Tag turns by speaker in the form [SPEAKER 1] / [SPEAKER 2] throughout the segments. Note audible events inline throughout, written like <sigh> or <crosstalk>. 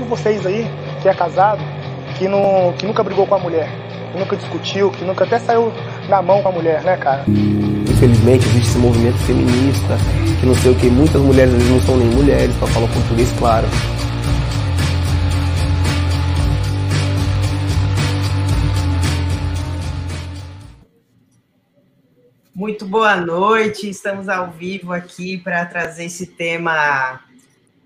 [SPEAKER 1] de vocês aí, que é casado, que, não, que nunca brigou com a mulher, que nunca discutiu, que nunca até saiu na mão com a mulher, né, cara?
[SPEAKER 2] Infelizmente existe esse movimento feminista, que não sei o que, muitas mulheres não são nem mulheres, só falam português claro.
[SPEAKER 3] Muito boa noite, estamos ao vivo aqui para trazer esse tema,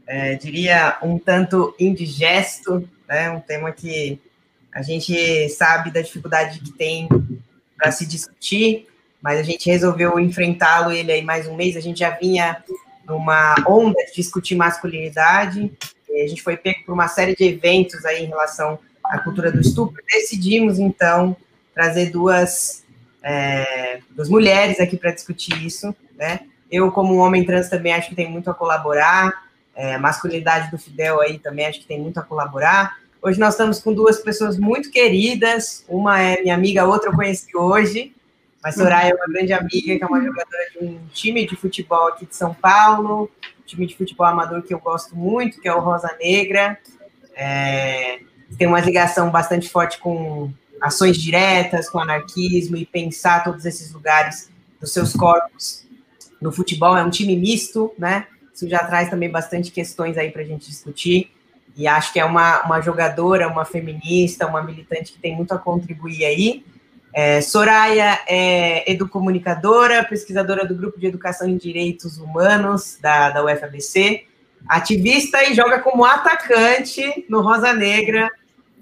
[SPEAKER 3] é, diria, um tanto indigesto, né? um tema que a gente sabe da dificuldade que tem para se discutir, mas a gente resolveu enfrentá-lo ele aí mais um mês, a gente já vinha numa onda de discutir masculinidade, a gente foi pego por uma série de eventos aí em relação à cultura do estupro, decidimos então trazer duas é, das mulheres aqui para discutir isso, né? Eu, como um homem trans, também acho que tem muito a colaborar. É, masculinidade do Fidel aí também acho que tem muito a colaborar. Hoje nós estamos com duas pessoas muito queridas. Uma é minha amiga, outra eu conheci hoje. Mas Soraya é uma grande amiga, que é uma jogadora de um time de futebol aqui de São Paulo, time de futebol amador que eu gosto muito, que é o Rosa Negra. É, tem uma ligação bastante forte com ações diretas com anarquismo e pensar todos esses lugares dos seus corpos no futebol. É um time misto, né? Isso já traz também bastante questões aí para a gente discutir. E acho que é uma, uma jogadora, uma feminista, uma militante que tem muito a contribuir aí. É, Soraya é educomunicadora, pesquisadora do Grupo de Educação em Direitos Humanos da, da UFABC, ativista e joga como atacante no Rosa Negra,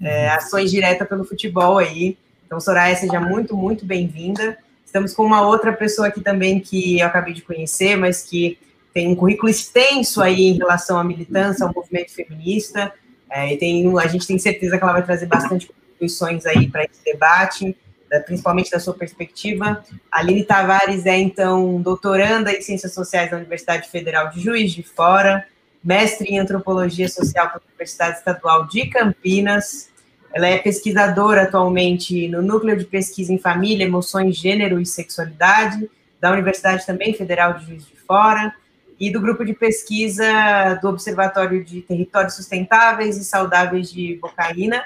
[SPEAKER 3] é, ações diretas pelo futebol aí. Então, Soraya, seja muito, muito bem-vinda. Estamos com uma outra pessoa aqui também que eu acabei de conhecer, mas que tem um currículo extenso aí em relação à militância, ao movimento feminista. É, e tem, a gente tem certeza que ela vai trazer bastante contribuições aí para esse debate, principalmente da sua perspectiva. Aline Tavares é, então, doutoranda em Ciências Sociais da Universidade Federal de Juiz de Fora, mestre em Antropologia Social pela Universidade Estadual de Campinas. Ela é pesquisadora atualmente no Núcleo de Pesquisa em Família, Emoções, Gênero e Sexualidade, da Universidade também Federal de Juiz de Fora, e do grupo de pesquisa do Observatório de Territórios Sustentáveis e Saudáveis de Bocaína,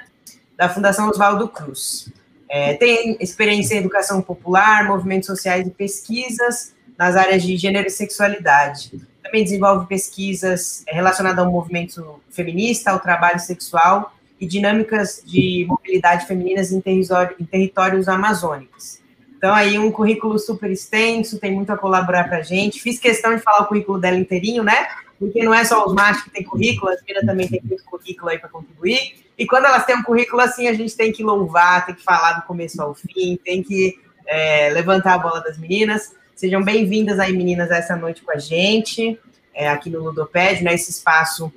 [SPEAKER 3] da Fundação Oswaldo Cruz. É, tem experiência em educação popular, movimentos sociais e pesquisas nas áreas de gênero e sexualidade também desenvolve pesquisas relacionadas ao movimento feminista, ao trabalho sexual e dinâmicas de mobilidade femininas em, em territórios amazônicos. Então, aí, um currículo super extenso, tem muito a colaborar para a gente. Fiz questão de falar o currículo dela inteirinho, né? Porque não é só os machos que têm currículo, as meninas também têm muito currículo aí para contribuir. E quando elas têm um currículo assim, a gente tem que louvar, tem que falar do começo ao fim, tem que é, levantar a bola das meninas. Sejam bem-vindas aí, meninas, essa noite com a gente, é, aqui no Ludoped, né, esse espaço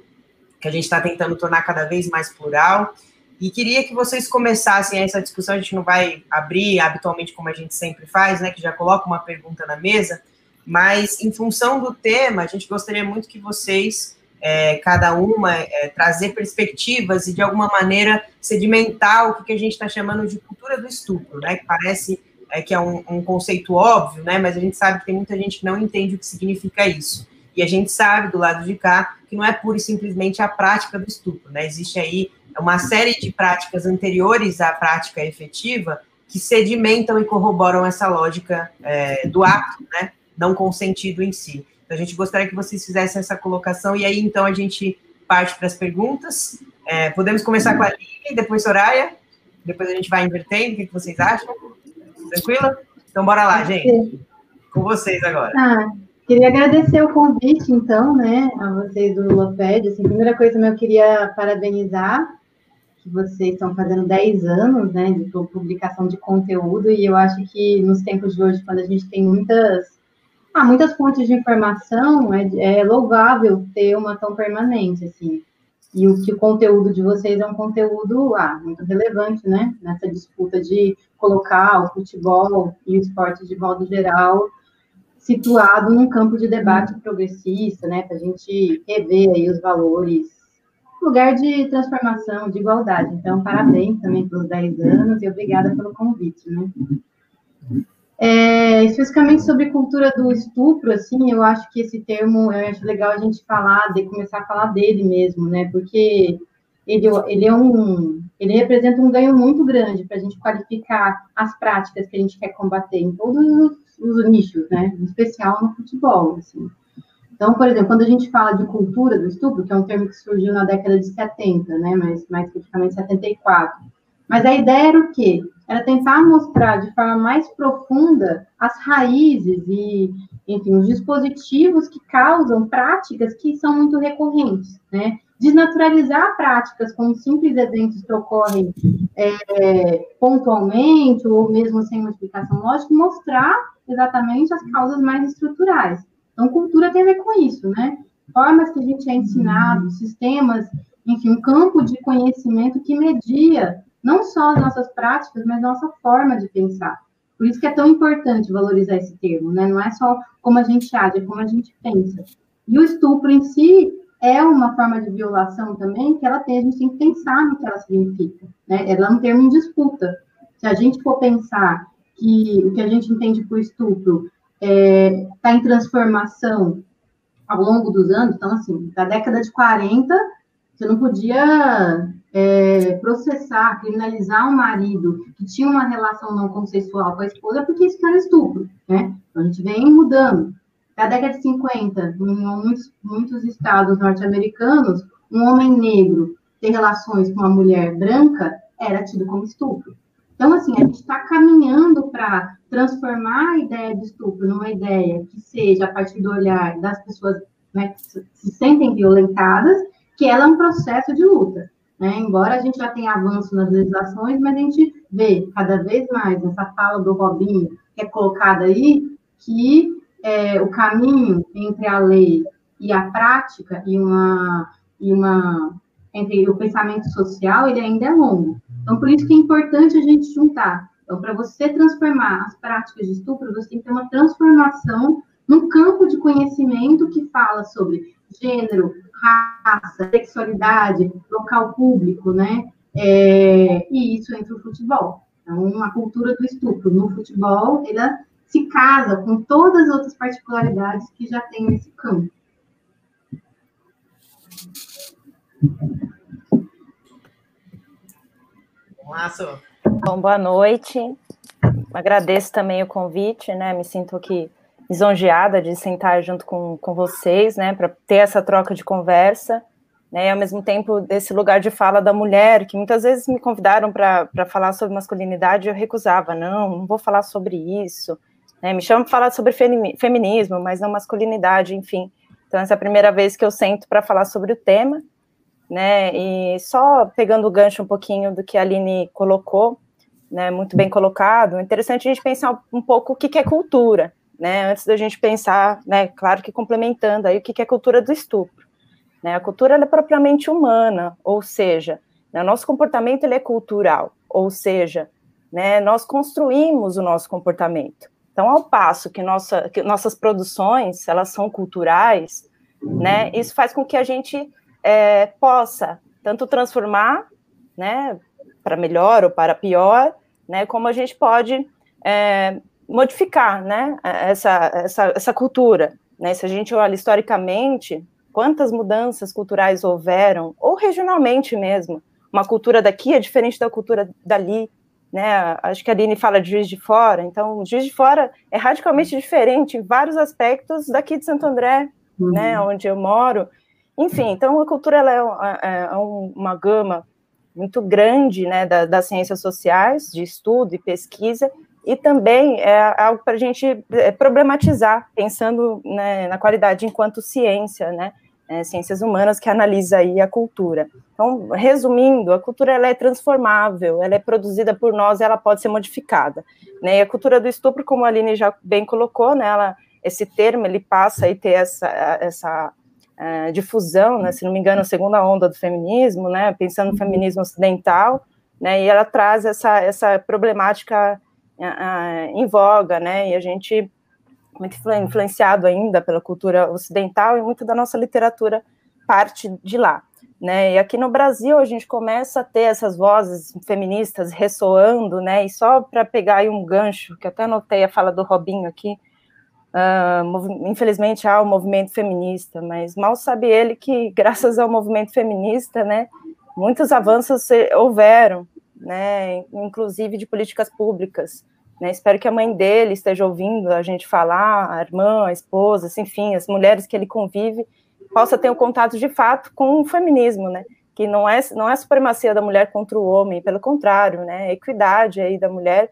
[SPEAKER 3] que a gente está tentando tornar cada vez mais plural. E queria que vocês começassem essa discussão, a gente não vai abrir habitualmente como a gente sempre faz, né, que já coloca uma pergunta na mesa, mas em função do tema, a gente gostaria muito que vocês, é, cada uma, é, trazer perspectivas e de alguma maneira sedimentar o que a gente está chamando de cultura do estupro, né, que parece é, que é um, um, conceito óbvio, né? Mas a gente sabe que tem muita gente que não entende o que significa isso. E a gente sabe do lado de cá que não é pura e simplesmente a prática do estupro, né? Existe aí uma série de práticas anteriores à prática efetiva que sedimentam e corroboram essa lógica é, do ato, né? Não consentido em si. Então, a gente gostaria que vocês fizessem essa colocação e aí então a gente parte para as perguntas. É, podemos começar com a Lili, depois Soraya, depois a gente vai invertendo. O que vocês acham? Tranquila? Então, bora lá, gente. Com vocês agora.
[SPEAKER 4] Ah, queria agradecer o convite, então, né, a vocês do Loped. Assim, primeira coisa, eu queria parabenizar vocês estão fazendo 10 anos, né, de publicação de conteúdo, e eu acho que nos tempos de hoje, quando a gente tem muitas, ah, muitas fontes de informação, é, é louvável ter uma tão permanente, assim e o que o conteúdo de vocês é um conteúdo ah, muito relevante, né? Nessa disputa de colocar o futebol e o esporte de modo geral situado num campo de debate progressista, né? Para a gente rever aí os valores, lugar de transformação, de igualdade. Então, parabéns também pelos 10 anos e obrigada pelo convite, né? É, especificamente sobre cultura do estupro, assim, eu acho que esse termo, eu acho legal a gente falar, de começar a falar dele mesmo, né, porque ele, ele é um, ele representa um ganho muito grande para a gente qualificar as práticas que a gente quer combater em todos os, os nichos, né? Em especial no futebol, assim. Então, por exemplo, quando a gente fala de cultura do estupro, que é um termo que surgiu na década de 70, né? Mas mais especificamente 74. Mas a ideia era o quê? Era tentar mostrar de forma mais profunda as raízes e, enfim, os dispositivos que causam práticas que são muito recorrentes, né? desnaturalizar práticas com simples eventos que ocorrem é, pontualmente ou mesmo sem uma explicação lógica, mostrar exatamente as causas mais estruturais. Então, cultura tem a ver com isso, né? Formas que a gente é ensinado, sistemas, enfim, um campo de conhecimento que media não só as nossas práticas, mas a nossa forma de pensar. Por isso que é tão importante valorizar esse termo, né? Não é só como a gente age, é como a gente pensa. E o estupro em si, é uma forma de violação também que ela tem, a gente tem que pensar no que ela significa, né? Ela é um termo em disputa. Se a gente for pensar que o que a gente entende por estupro está é, tá em transformação ao longo dos anos, então, assim, da década de 40, você não podia é, processar, criminalizar um marido que tinha uma relação não consensual com a esposa, porque isso era estupro, né? Então, a gente vem mudando. Na década de 50, em muitos, muitos estados norte-americanos, um homem negro ter relações com uma mulher branca era tido como estupro. Então, assim, a gente está caminhando para transformar a ideia de estupro numa ideia que seja a partir do olhar das pessoas né, que se sentem violentadas, que ela é um processo de luta. Né? Embora a gente já tenha avanço nas legislações, mas a gente vê cada vez mais nessa fala do Robinho, que é colocada aí, que é, o caminho entre a lei e a prática e uma e uma entre o pensamento social ele ainda é longo. Então por isso que é importante a gente juntar. Então para você transformar as práticas de estupro, você tem que ter uma transformação no campo de conhecimento que fala sobre gênero, raça, sexualidade, local público, né? É, e isso entra o futebol. Então, a cultura do estupro no futebol, ela se casa com todas as outras particularidades que já tem nesse campo.
[SPEAKER 3] Márcio.
[SPEAKER 5] Bom, boa noite. Agradeço também o convite, né? Me sinto aqui lisonjeada de sentar junto com, com vocês, né? Para ter essa troca de conversa, né? E ao mesmo tempo desse lugar de fala da mulher, que muitas vezes me convidaram para falar sobre masculinidade, eu recusava, não, não vou falar sobre isso. Né? Me chamam para falar sobre feminismo, mas não masculinidade, enfim. Então, essa é a primeira vez que eu sento para falar sobre o tema, né? E só pegando o gancho um pouquinho do que a Aline colocou, né? Muito bem colocado. É interessante a gente pensar um pouco o que, é cultura, né? Antes da gente pensar, né? Claro que complementando aí o que, é cultura do estupro. Né? A cultura é propriamente humana, ou seja, né, nosso comportamento ele é cultural, ou seja, né, nós construímos o nosso comportamento. Então, ao passo que, nossa, que nossas produções elas são culturais, né, isso faz com que a gente é, possa tanto transformar, né, para melhor ou para pior, né, como a gente pode é, modificar, né, essa, essa, essa cultura, né, se a gente olha historicamente, quantas mudanças culturais houveram, ou regionalmente mesmo, uma cultura daqui é diferente da cultura dali, né? Acho que a Aline fala de Juiz de Fora, então Juiz de Fora é radicalmente diferente em vários aspectos daqui de Santo André, uhum. né? Onde eu moro. Enfim, então a cultura ela é, é, é uma gama muito grande, né? Da, das ciências sociais, de estudo e pesquisa, e também é algo para a gente é, problematizar, pensando né, na qualidade enquanto ciência, né? é, ciências humanas, que analisa aí a cultura. Então, resumindo, a cultura ela é transformável, ela é produzida por nós, ela pode ser modificada. Né? E a cultura do estupro, como a Aline já bem colocou, né, ela, esse termo ele passa a ter essa, essa uh, difusão, né, se não me engano, a segunda onda do feminismo, né, pensando no feminismo ocidental, né, e ela traz essa, essa problemática uh, em voga, né, e a gente muito influenciado ainda pela cultura ocidental e muito da nossa literatura parte de lá. Né? E aqui no Brasil a gente começa a ter essas vozes feministas ressoando, né? E só para pegar aí um gancho, que até anotei a fala do Robinho aqui, uh, infelizmente há o movimento feminista, mas mal sabe ele que <laughs> graças ao movimento feminista, né? muitos avanços houveram, né, inclusive de políticas públicas. Né, espero que a mãe dele esteja ouvindo a gente falar, a irmã, a esposa, assim, enfim, as mulheres que ele convive, possa ter um contato de fato com o feminismo, né? Que não é, não é supremacia da mulher contra o homem, pelo contrário, né? A equidade aí da mulher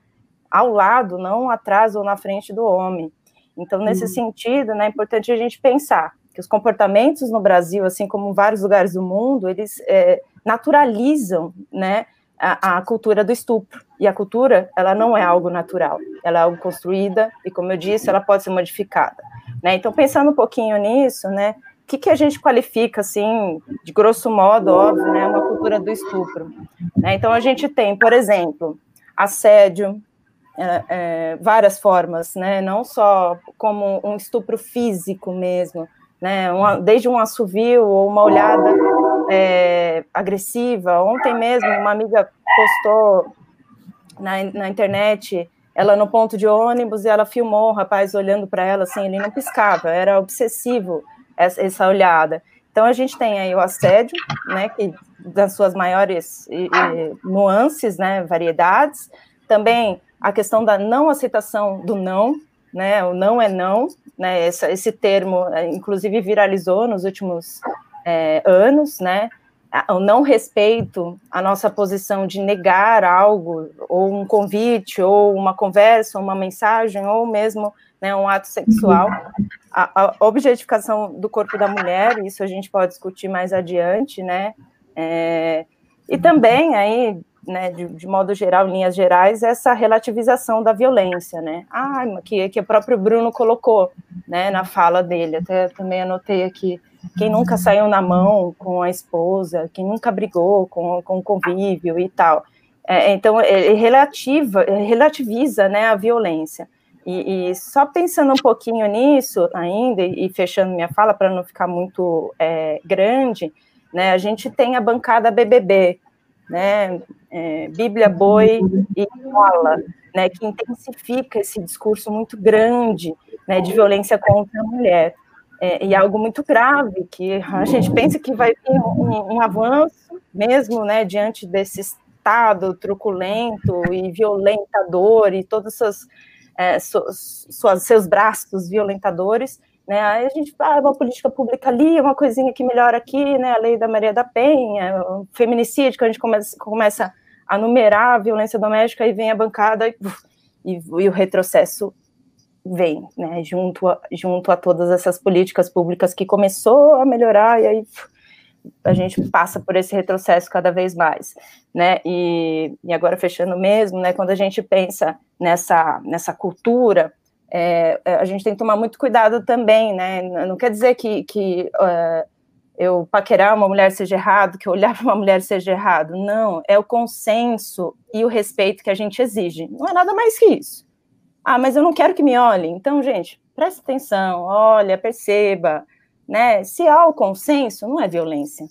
[SPEAKER 5] ao lado, não atrás ou na frente do homem. Então, nesse uhum. sentido, né, é importante a gente pensar que os comportamentos no Brasil, assim como em vários lugares do mundo, eles é, naturalizam, né, a, a, cultura do estupro. E a cultura, ela não é algo natural, ela é algo construída e, como eu disse, ela pode ser modificada. Né? Então, pensando um pouquinho nisso, né, o que, que a gente qualifica, assim, de grosso modo, óbvio, né, uma cultura do estupro? Né? Então, a gente tem, por exemplo, assédio, é, é, várias formas, né, não só como um estupro físico mesmo, né, uma, desde um assovio ou uma olhada é, agressiva. Ontem mesmo, uma amiga postou na, na internet ela no ponto de ônibus e ela filmou o rapaz olhando para ela assim, ele não piscava, era obsessivo essa, essa olhada. Então a gente tem aí o assédio, né, que das suas maiores e, e, nuances, né, variedades. Também a questão da não aceitação do não, né, o não é não, né, essa, esse termo, é, inclusive, viralizou nos últimos é, anos, né, o não respeito à nossa posição de negar algo, ou um convite, ou uma conversa, ou uma mensagem, ou mesmo né, um ato sexual, a, a, objetificação do corpo da mulher, isso a gente pode discutir mais adiante, né, é, e também aí, né, de, de, modo geral, linhas gerais, essa relativização da violência, né, ah, que, que o próprio Bruno colocou, né, na fala dele, até também anotei aqui, quem nunca saiu na mão com a esposa, quem nunca brigou com, com o convívio e tal, é, então ele relativa, relativiza, né, a violência, e, e, só pensando um pouquinho nisso ainda, e fechando minha fala para não ficar muito é, grande, né, a gente tem a bancada BBB, né, é, Bíblia, Boi e Mola, né, que intensifica esse discurso muito grande né, de violência contra a mulher. É, e algo muito grave, que a gente pensa que vai ter um, um avanço mesmo né, diante desse Estado truculento e violentador e todas essas é, suas, seus braços violentadores, né? Aí a gente ah, uma política pública ali, uma coisinha que melhora aqui, né? A lei da Maria da Penha, o feminicídio, que a gente começa, começa a numerar a violência doméstica e vem a bancada e, e, e o retrocesso vem, né? Junto a, junto a todas essas políticas públicas que começou a melhorar e aí a gente passa por esse retrocesso cada vez mais, né? E, e agora fechando mesmo, né? Quando a gente pensa nessa, nessa cultura, é, é, a gente tem que tomar muito cuidado também, né? Não quer dizer que, que uh, eu paquerar uma mulher seja errado, que olhar para uma mulher seja errado. Não, é o consenso e o respeito que a gente exige. Não é nada mais que isso. Ah, mas eu não quero que me olhem. Então, gente, preste atenção, olha, perceba, né? Se há o consenso, não é violência.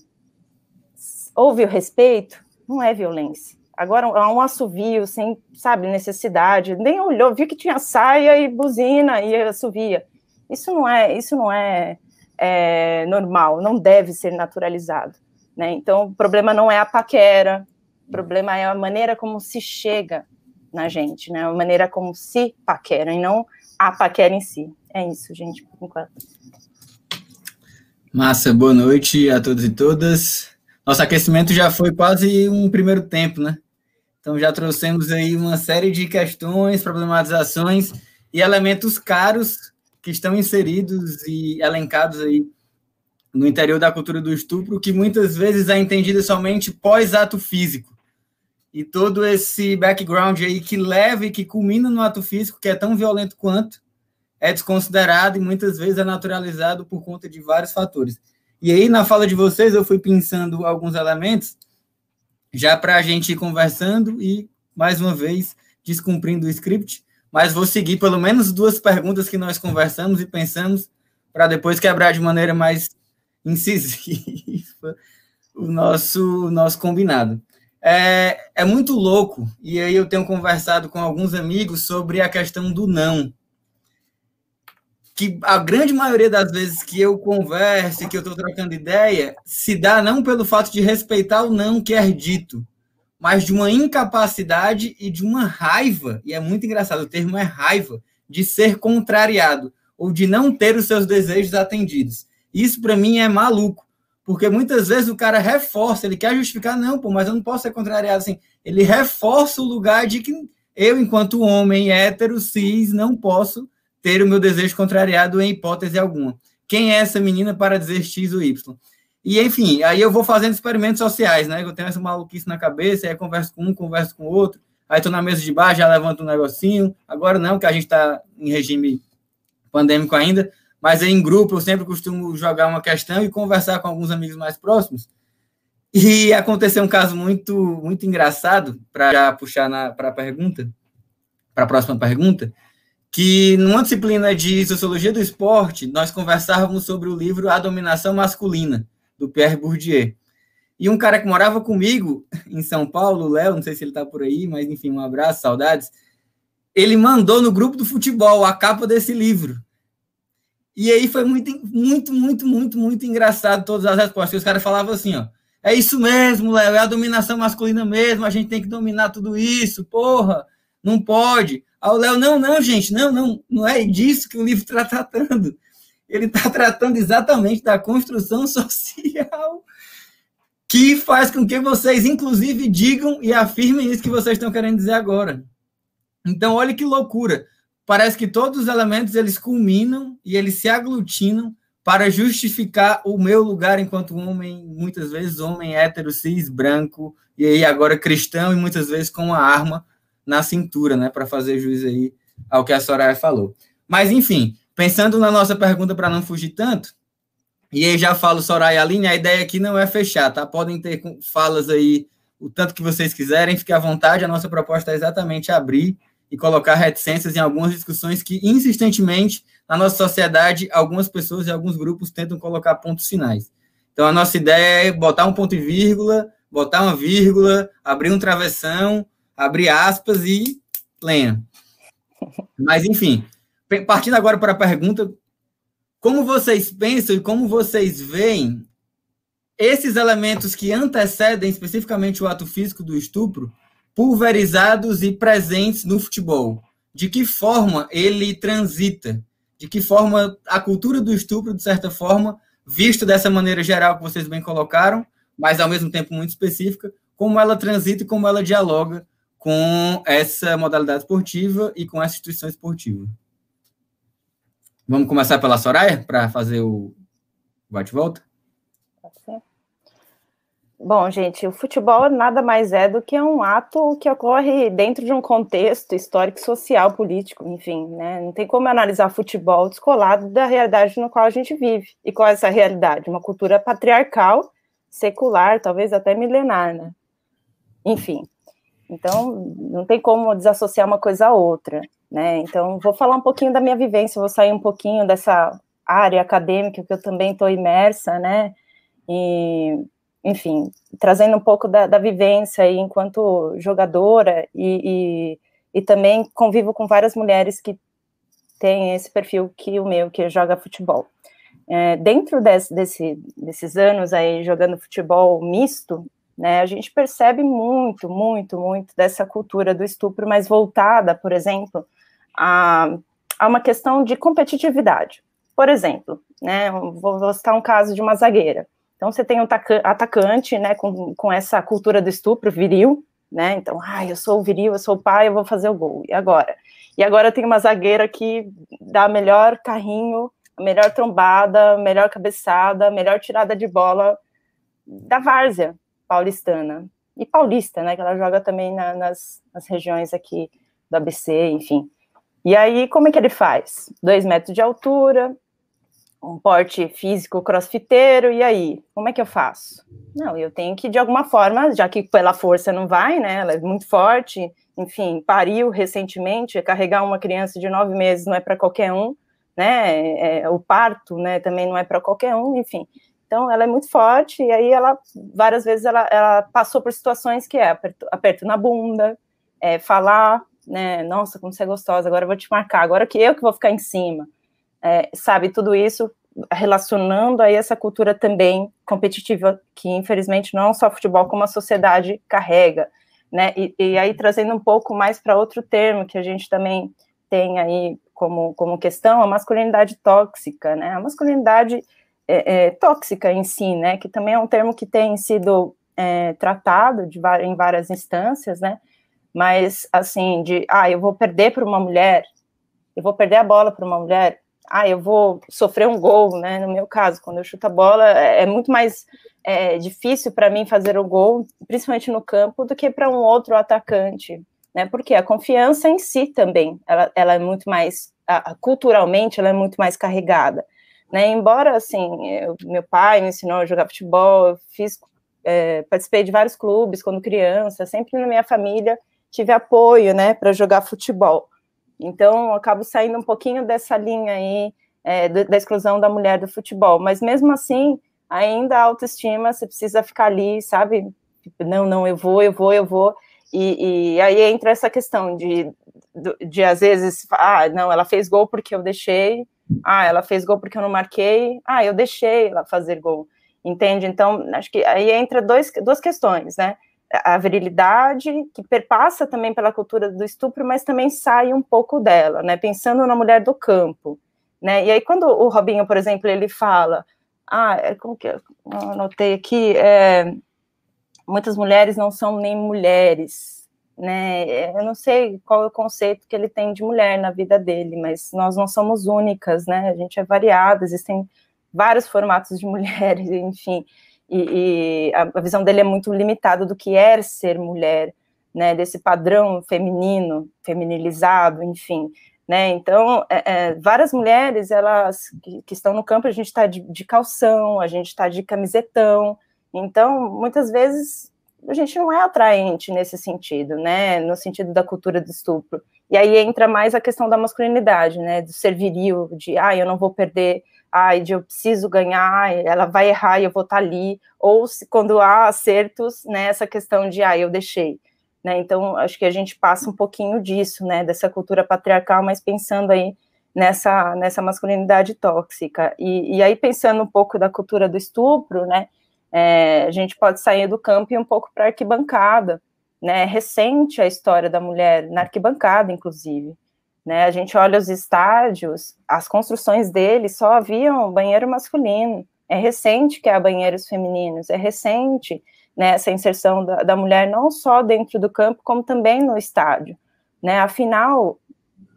[SPEAKER 5] Houve o respeito, não é violência. Agora, há um assovio sem, sabe, necessidade, nem olhou, viu que tinha saia e buzina e assovia. Isso não é, isso não é, é normal, não deve ser naturalizado. Né? Então, o problema não é a paquera, o problema é a maneira como se chega na gente, né? a maneira como se paquera, e não a paquera em si. É isso, gente, por enquanto.
[SPEAKER 6] Massa, boa noite a todos e todas. Nosso aquecimento já foi quase um primeiro tempo, né? Então já trouxemos aí uma série de questões, problematizações e elementos caros que estão inseridos e elencados aí no interior da cultura do estupro, que muitas vezes é entendido somente pós-ato físico. E todo esse background aí que leva e que culmina no ato físico, que é tão violento quanto, é desconsiderado e muitas vezes é naturalizado por conta de vários fatores. E aí, na fala de vocês, eu fui pensando alguns elementos já para a gente ir conversando e, mais uma vez, descumprindo o script, mas vou seguir pelo menos duas perguntas que nós conversamos e pensamos para depois quebrar de maneira mais incisiva <laughs> o nosso, nosso combinado. É, é muito louco, e aí eu tenho conversado com alguns amigos sobre a questão do não, que a grande maioria das vezes que eu converso e que eu estou trocando ideia, se dá não pelo fato de respeitar o não que é dito, mas de uma incapacidade e de uma raiva, e é muito engraçado, o termo é raiva, de ser contrariado, ou de não ter os seus desejos atendidos. Isso, para mim, é maluco, porque muitas vezes o cara reforça, ele quer justificar, não, pô, mas eu não posso ser contrariado assim. Ele reforça o lugar de que eu, enquanto homem hétero, cis, não posso ter o meu desejo contrariado em hipótese alguma. Quem é essa menina para dizer X ou Y? E, enfim, aí eu vou fazendo experimentos sociais, né? Eu tenho essa maluquice na cabeça, aí converso com um, converso com outro, aí tô na mesa de baixo, já levanto um negocinho. Agora não, que a gente está em regime pandêmico ainda, mas em grupo eu sempre costumo jogar uma questão e conversar com alguns amigos mais próximos. E aconteceu um caso muito muito engraçado para puxar para a pergunta, para a próxima pergunta, que numa disciplina de sociologia do esporte, nós conversávamos sobre o livro A Dominação Masculina, do Pierre Bourdieu. E um cara que morava comigo em São Paulo, Léo, não sei se ele está por aí, mas enfim, um abraço, saudades. Ele mandou no grupo do futebol a capa desse livro. E aí foi muito, muito, muito, muito, muito engraçado todas as respostas. Os caras falavam assim, ó, é isso mesmo, Léo, é a dominação masculina mesmo, a gente tem que dominar tudo isso, porra, não pode. Aí o Léo, não, não, gente, não, não, não é disso que o livro está tratando. Ele está tratando exatamente da construção <laughs> social que faz com que vocês, inclusive, digam e afirmem isso que vocês estão querendo dizer agora. Então, olha que loucura. Parece que todos os elementos eles culminam e eles se aglutinam para justificar o meu lugar enquanto homem, muitas vezes homem hétero, cis, branco, e aí agora cristão, e muitas vezes com uma arma na cintura, né, para fazer juízo aí ao que a Soraya falou. Mas, enfim, pensando na nossa pergunta para não fugir tanto, e aí já falo, Soraya e Aline, a ideia aqui não é fechar, tá? Podem ter falas aí o tanto que vocês quiserem, fique à vontade, a nossa proposta é exatamente abrir e colocar reticências em algumas discussões que, insistentemente, na nossa sociedade, algumas pessoas e alguns grupos tentam colocar pontos finais. Então, a nossa ideia é botar um ponto e vírgula, botar uma vírgula, abrir um travessão, abrir aspas e lenha. <laughs> Mas, enfim, partindo agora para a pergunta, como vocês pensam e como vocês veem esses elementos que antecedem especificamente o ato físico do estupro pulverizados e presentes no futebol? De que forma ele transita? De que forma a cultura do estupro, de certa forma, visto dessa maneira geral que vocês bem colocaram, mas ao mesmo tempo muito específica, como ela transita e como ela dialoga com essa modalidade esportiva e com essa instituição esportiva. Vamos começar pela Soraya, para fazer o bate-volta?
[SPEAKER 5] Bom, gente, o futebol nada mais é do que um ato que ocorre dentro de um contexto histórico, social, político, enfim, né? Não tem como analisar futebol descolado da realidade no qual a gente vive. E qual é essa realidade? Uma cultura patriarcal, secular, talvez até milenar, né? Enfim, então, não tem como desassociar uma coisa a outra, né? Então, vou falar um pouquinho da minha vivência, vou sair um pouquinho dessa área acadêmica que eu também estou imersa, né? E, enfim, trazendo um pouco da, da vivência aí enquanto jogadora e, e, e, também convivo com várias mulheres que têm esse perfil que o meu, que joga futebol. É, dentro desse, desses anos aí jogando futebol misto, né? A gente percebe muito, muito, muito dessa cultura do estupro, mas voltada, por exemplo, a, a uma questão de competitividade. Por exemplo, né, vou, citar um caso de uma zagueira. Então, você tem um atacante né, com, com essa cultura do estupro viril, né? Então, ah, eu sou viril, eu sou o pai, eu vou fazer o gol. E agora? E agora tem uma zagueira que dá melhor carrinho, melhor trombada, melhor cabeçada, melhor tirada de bola da várzea, paulistana. E paulista, né? Que ela joga também na, nas, nas regiões aqui do ABC, enfim. E aí, como é que ele faz? Dois metros de altura, um porte físico crossfiteiro, e aí? Como é que eu faço? Não, eu tenho que, de alguma forma, já que pela força não vai, né? Ela é muito forte, enfim, pariu recentemente, carregar uma criança de nove meses não é para qualquer um, né? É, é, o parto, né, também não é para qualquer um, enfim. Então, ela é muito forte, e aí ela, várias vezes, ela, ela passou por situações que é aperto, aperto na bunda, é, falar, né, nossa, como você é gostosa, agora eu vou te marcar, agora que eu que vou ficar em cima. é, sabe, tudo isso relacionando aí essa cultura também competitiva, que infelizmente não só futebol, como a sociedade carrega, né? E, e aí trazendo um pouco mais para outro termo que a gente também tem aí como, como questão, a masculinidade tóxica, né? A masculinidade é, é, tóxica em si, né? Que também é um termo que tem sido é, tratado de, em várias instâncias, né? Mas assim, de ah, eu vou perder para uma mulher, eu vou perder a bola para uma mulher, ah, eu vou sofrer um gol, né? No meu caso, quando eu chuto a bola, é, é muito mais é, difícil para mim fazer o gol, principalmente no campo, do que para um outro atacante, né? Porque a confiança em si também, ela, ela é muito mais, culturalmente, ela é muito mais carregada, né? Embora, assim, eu, meu pai me ensinou a jogar futebol, fiz, é, participei de vários clubes quando criança, sempre na minha família tive apoio, né, para jogar futebol. Então, eu acabo saindo um pouquinho dessa linha aí, é, da exclusão da mulher do futebol. Mas mesmo assim, ainda a autoestima, você precisa ficar ali, sabe? Não, não, eu vou, eu vou, eu vou. E, e aí entra essa questão de, de, de, às vezes, ah, não, ela fez gol porque eu deixei, ah, ela fez gol porque eu não marquei, ah, eu deixei ela fazer gol, entende? Então, acho que aí entra dois, duas questões, né? a virilidade, que perpassa também pela cultura do estupro, mas também sai um pouco dela, né? Pensando na mulher do campo, né? E aí, quando o Robinho, por exemplo, ele fala, ah, é como que eu anotei aqui, é, muitas mulheres não são nem mulheres, né? Eu não sei qual é o conceito que ele tem de mulher na vida dele, mas nós não somos únicas, né? A gente é variado, existem vários formatos de <laughs> mulheres, enfim e, e a, visão dele é muito limitada do que é ser mulher, né, desse padrão feminino, feminilizado, enfim, né, então, é, é, várias mulheres, elas que, que, estão no campo, a gente está de, de, calção, a gente está de camisetão, então, muitas vezes, a gente não é atraente nesse sentido, né, no sentido da cultura do estupro, e aí entra mais a questão da masculinidade, né, do ser viril, de, ah, eu não vou perder. Ai, de eu preciso ganhar, ela vai errar e eu vou estar tá ali, ou se, quando há acertos, né, essa questão de, ah, eu deixei, né, então acho que a gente passa um pouquinho disso, né, dessa cultura patriarcal, mas pensando aí nessa, nessa masculinidade tóxica, e, e aí pensando um pouco da cultura do estupro, né, é, a gente pode sair do campo e ir um pouco para a arquibancada, né, recente a história da mulher, na arquibancada, inclusive, né? A gente olha os estádios, as construções deles só haviam banheiro masculino. É recente que há banheiros femininos, é recente né, essa inserção da, da mulher não só dentro do campo, como também no estádio. Né? Afinal,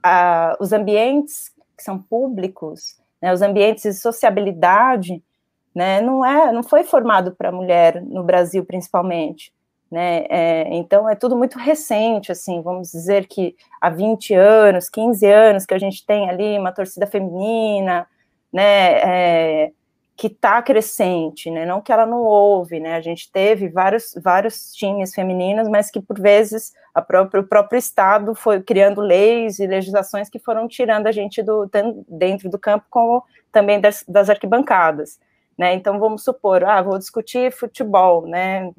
[SPEAKER 5] a, os ambientes que são públicos, né, os ambientes de sociabilidade, né, não é, não foi formado para mulher no Brasil principalmente né? É, então é tudo muito recente, assim, vamos dizer que há 20 anos, 15 anos que a gente tem ali uma torcida feminina, né? É, que está crescente, né? Não que ela não houve, né? A gente teve vários, vários times femininos, mas que por vezes própria, o próprio Estado foi criando leis e legislações que foram tirando a gente do dentro do campo, como também das, das arquibancadas. Né? Então vamos supor, ah, vou discutir futebol, né?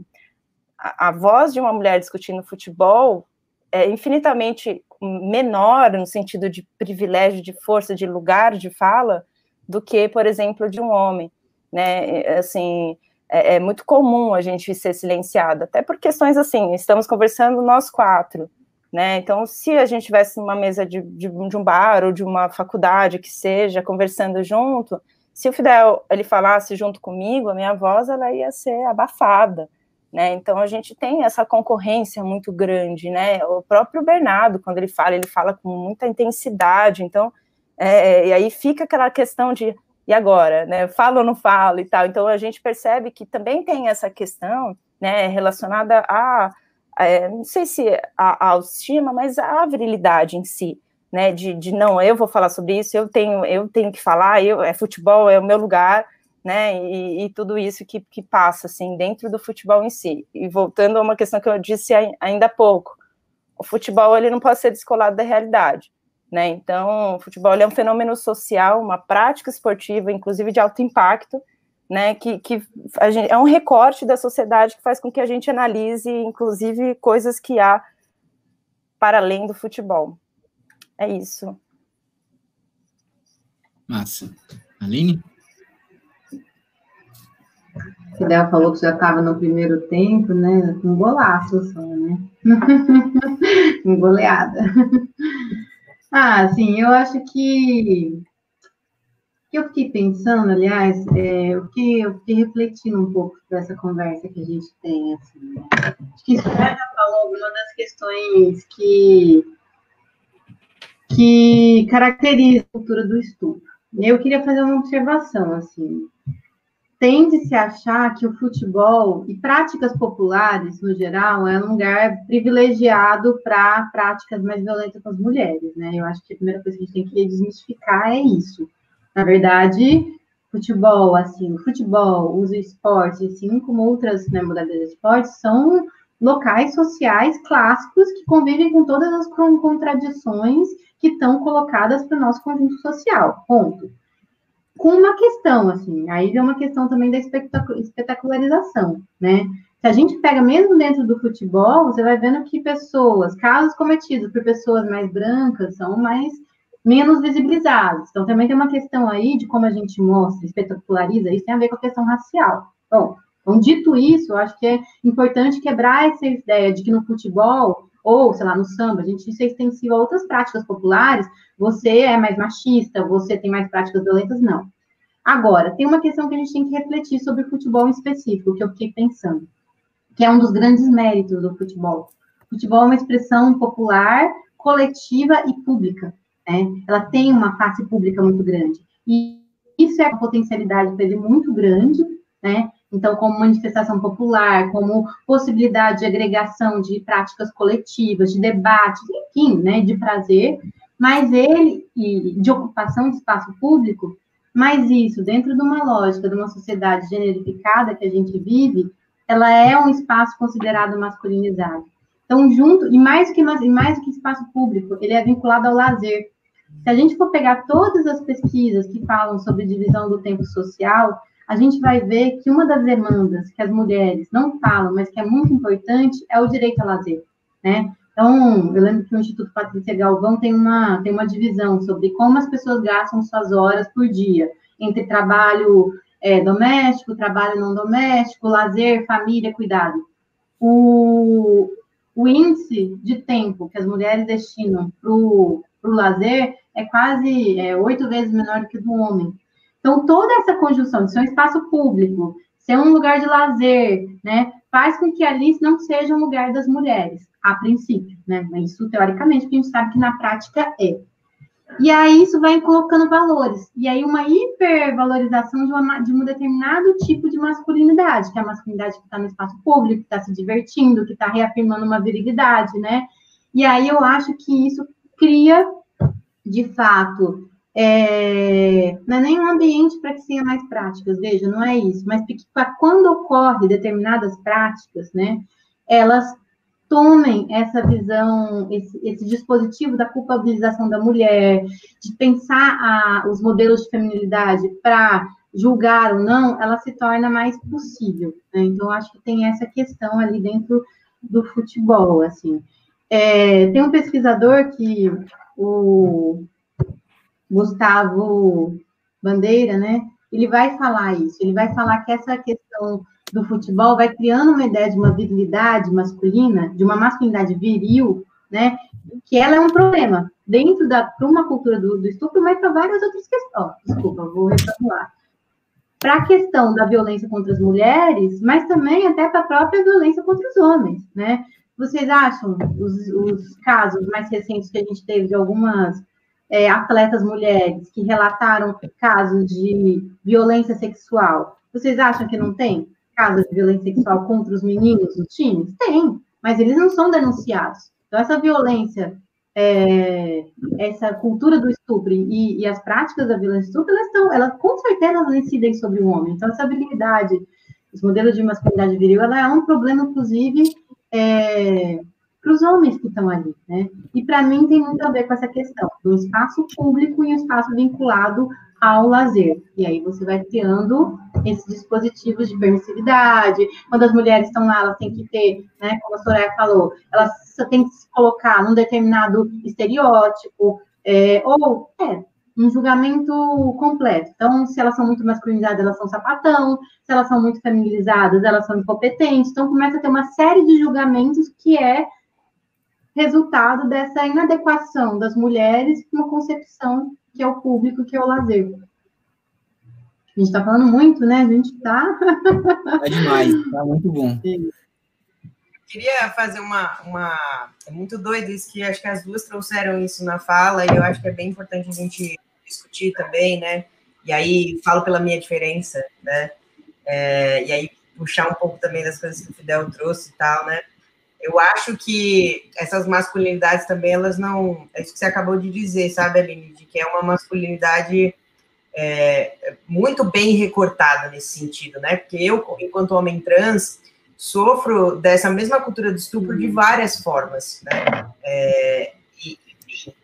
[SPEAKER 5] a, voz de uma mulher discutindo futebol é infinitamente menor no sentido de privilégio, de força, de lugar de fala, do que, por exemplo, de um homem, né? Assim, é, é, muito comum a gente ser silenciado, até por questões assim, estamos conversando nós quatro, né? Então, se a gente tivesse numa mesa de, de, de um bar ou de uma faculdade que seja, conversando junto, se o Fidel ele falasse junto comigo, a minha voz ela ia ser abafada, né? Então a gente tem essa concorrência muito grande, né? O próprio Bernardo, quando ele fala, ele fala com muita intensidade. Então, é, e aí fica aquela questão de e agora, né? Falo ou não falo e tal. Então a gente percebe que também tem essa questão, né? Relacionada a, a é, não sei se a, a autoestima, mas a virilidade em si. Né, de, de não, eu vou falar sobre isso, eu tenho, eu tenho que falar, eu, é futebol, é o meu lugar, né, e, e, tudo isso que, que passa, assim, dentro do futebol em si. E voltando a uma questão que eu disse ainda há pouco, o futebol, ele não pode ser descolado da realidade, né, então, o futebol é um fenômeno social, uma prática esportiva, inclusive de alto impacto, né, que, que gente, é um recorte da sociedade que faz com que a gente analise, inclusive, coisas que há para além do futebol. É isso.
[SPEAKER 6] Massa. Aline?
[SPEAKER 4] Fidel falou que já estava no primeiro tempo, né? Um golaço só, né? <laughs> um goleada. Ah, sim, eu acho que eu fiquei pensando, aliás, é, eu, fiquei, eu fiquei refletindo um pouco sobre essa conversa que a gente tem, assim, né? Acho que isso já falou algumas das questões que, que caracterizam a cultura do estupro. Eu queria fazer uma observação, assim, tende-se a achar que o futebol e práticas populares, no geral, é um lugar privilegiado para práticas mais violentas com as mulheres, né? Eu acho que a primeira coisa que a gente tem que desmistificar é isso. Na verdade, futebol, assim, futebol, uso esporte, assim como outras né, modalidades de esporte, são locais sociais clássicos que convivem com todas as contradições que estão colocadas para o nosso conjunto social. Ponto com uma questão, assim, aí é uma questão também da espetacularização, né? Se a gente pega mesmo dentro do futebol, você vai vendo que pessoas, casos cometidos por pessoas mais brancas são mais menos visibilizados. Então também tem uma questão aí de como a gente mostra, espetaculariza, isso tem a ver com a questão racial. Bom, então dito isso, eu acho que é importante quebrar essa ideia de que no futebol ou, sei lá, no samba, a gente isso é extensivo a outras práticas populares, você é mais machista, você tem mais práticas violentas, não. Agora, tem uma questão que a gente tem que refletir sobre o futebol em específico, que eu fiquei pensando, que é um dos grandes méritos do futebol. O futebol é uma expressão popular, coletiva e pública. Né? Ela tem uma face pública muito grande. E isso é uma potencialidade para ele muito grande, né? Então, como manifestação popular, como possibilidade de agregação de práticas coletivas, de debates, enfim, né, de prazer, mas ele, e de ocupação de espaço público, mas isso, dentro de uma lógica de uma sociedade generificada que a gente vive, ela é um espaço considerado masculinizado. Então, junto, e mais que, e mais que espaço público, ele é vinculado ao lazer. Se a gente for pegar todas as pesquisas que falam sobre divisão do tempo social, a gente vai ver que uma das demandas que as mulheres não falam, mas que é muito importante, é o direito ao lazer, né? Então, eu lembro que o Instituto Patrícia Galvão tem uma, tem uma divisão sobre como as pessoas gastam suas horas por dia, entre trabalho é, doméstico, trabalho não doméstico, lazer, família, cuidado. O, o índice de tempo que as mulheres destinam para o lazer é quase é, oito vezes menor do que do homem. Então, toda essa conjunção de ser um espaço público, ser um lugar de lazer, né, faz com que ali não seja um lugar das mulheres, a princípio, né? Isso teoricamente, porque a gente sabe que na prática é. E aí isso vai colocando valores. E aí uma hipervalorização de, uma, de um determinado tipo de masculinidade, que é a masculinidade que está no espaço público, que está se divertindo, que está reafirmando uma virilidade, né? E aí eu acho que isso cria, de fato, é, não é nem um ambiente para que tenha mais práticas, veja, não é isso, mas que quando ocorre determinadas práticas, né, elas tomem essa visão, esse, esse dispositivo da culpabilização da mulher, de pensar a, os modelos de feminilidade para julgar ou não, ela se torna mais possível. Né? Então, acho que tem essa questão ali dentro do futebol, assim. É, tem um pesquisador que o Gustavo Bandeira, né? Ele vai falar isso, ele vai falar que essa questão do futebol vai criando uma ideia de uma virilidade masculina, de uma masculinidade viril, né? Que ela é um problema dentro da para uma cultura do, do estupro, mas para várias outras questões. Desculpa, vou reformular. Para a questão da violência contra as mulheres, mas também até para a própria violência contra os homens, né? Vocês acham os, os casos mais recentes que a gente teve de algumas é, atletas mulheres que relataram casos de violência sexual, vocês acham que não tem casos de violência sexual contra os meninos nos times? Tem, mas eles não são denunciados. Então, essa violência, é, essa cultura do estupro e, e, as práticas da violência estupro, elas estão, elas com certeza elas incidem sobre o homem. Então, essa habilidade, esse modelo de masculinidade viril, ela é um problema, inclusive, é, para os homens que estão ali, né? E para mim tem muito a ver com essa questão do espaço público e um espaço vinculado ao lazer. E aí você vai criando esses dispositivos de permissividade. Quando as mulheres estão lá, elas têm que ter, né, como a Soraya falou, elas têm que se colocar num determinado estereótipo, é, ou, é, um julgamento completo. Então, se elas são muito masculinizadas, elas são sapatão, se elas são muito feminilizadas, elas são incompetentes. Então, começa a ter uma série de julgamentos que é resultado dessa inadequação das mulheres com uma concepção que é o público, que é o lazer. A gente está falando muito, né? A gente está.
[SPEAKER 6] É demais, tá muito bom.
[SPEAKER 3] queria fazer uma, uma. É muito doido isso, que acho que as duas trouxeram isso na fala, e eu acho que é bem importante a gente discutir também, né? E aí, falo pela minha diferença, né? É, e aí, puxar um pouco também das coisas que o Fidel trouxe e tal, né? Eu acho que essas masculinidades também, elas não. É isso que você acabou de dizer, sabe, Aline? De que é uma masculinidade é, muito bem recortada nesse sentido, né? Porque eu, enquanto homem trans, sofro dessa mesma cultura do estupro de várias formas, né? É, e,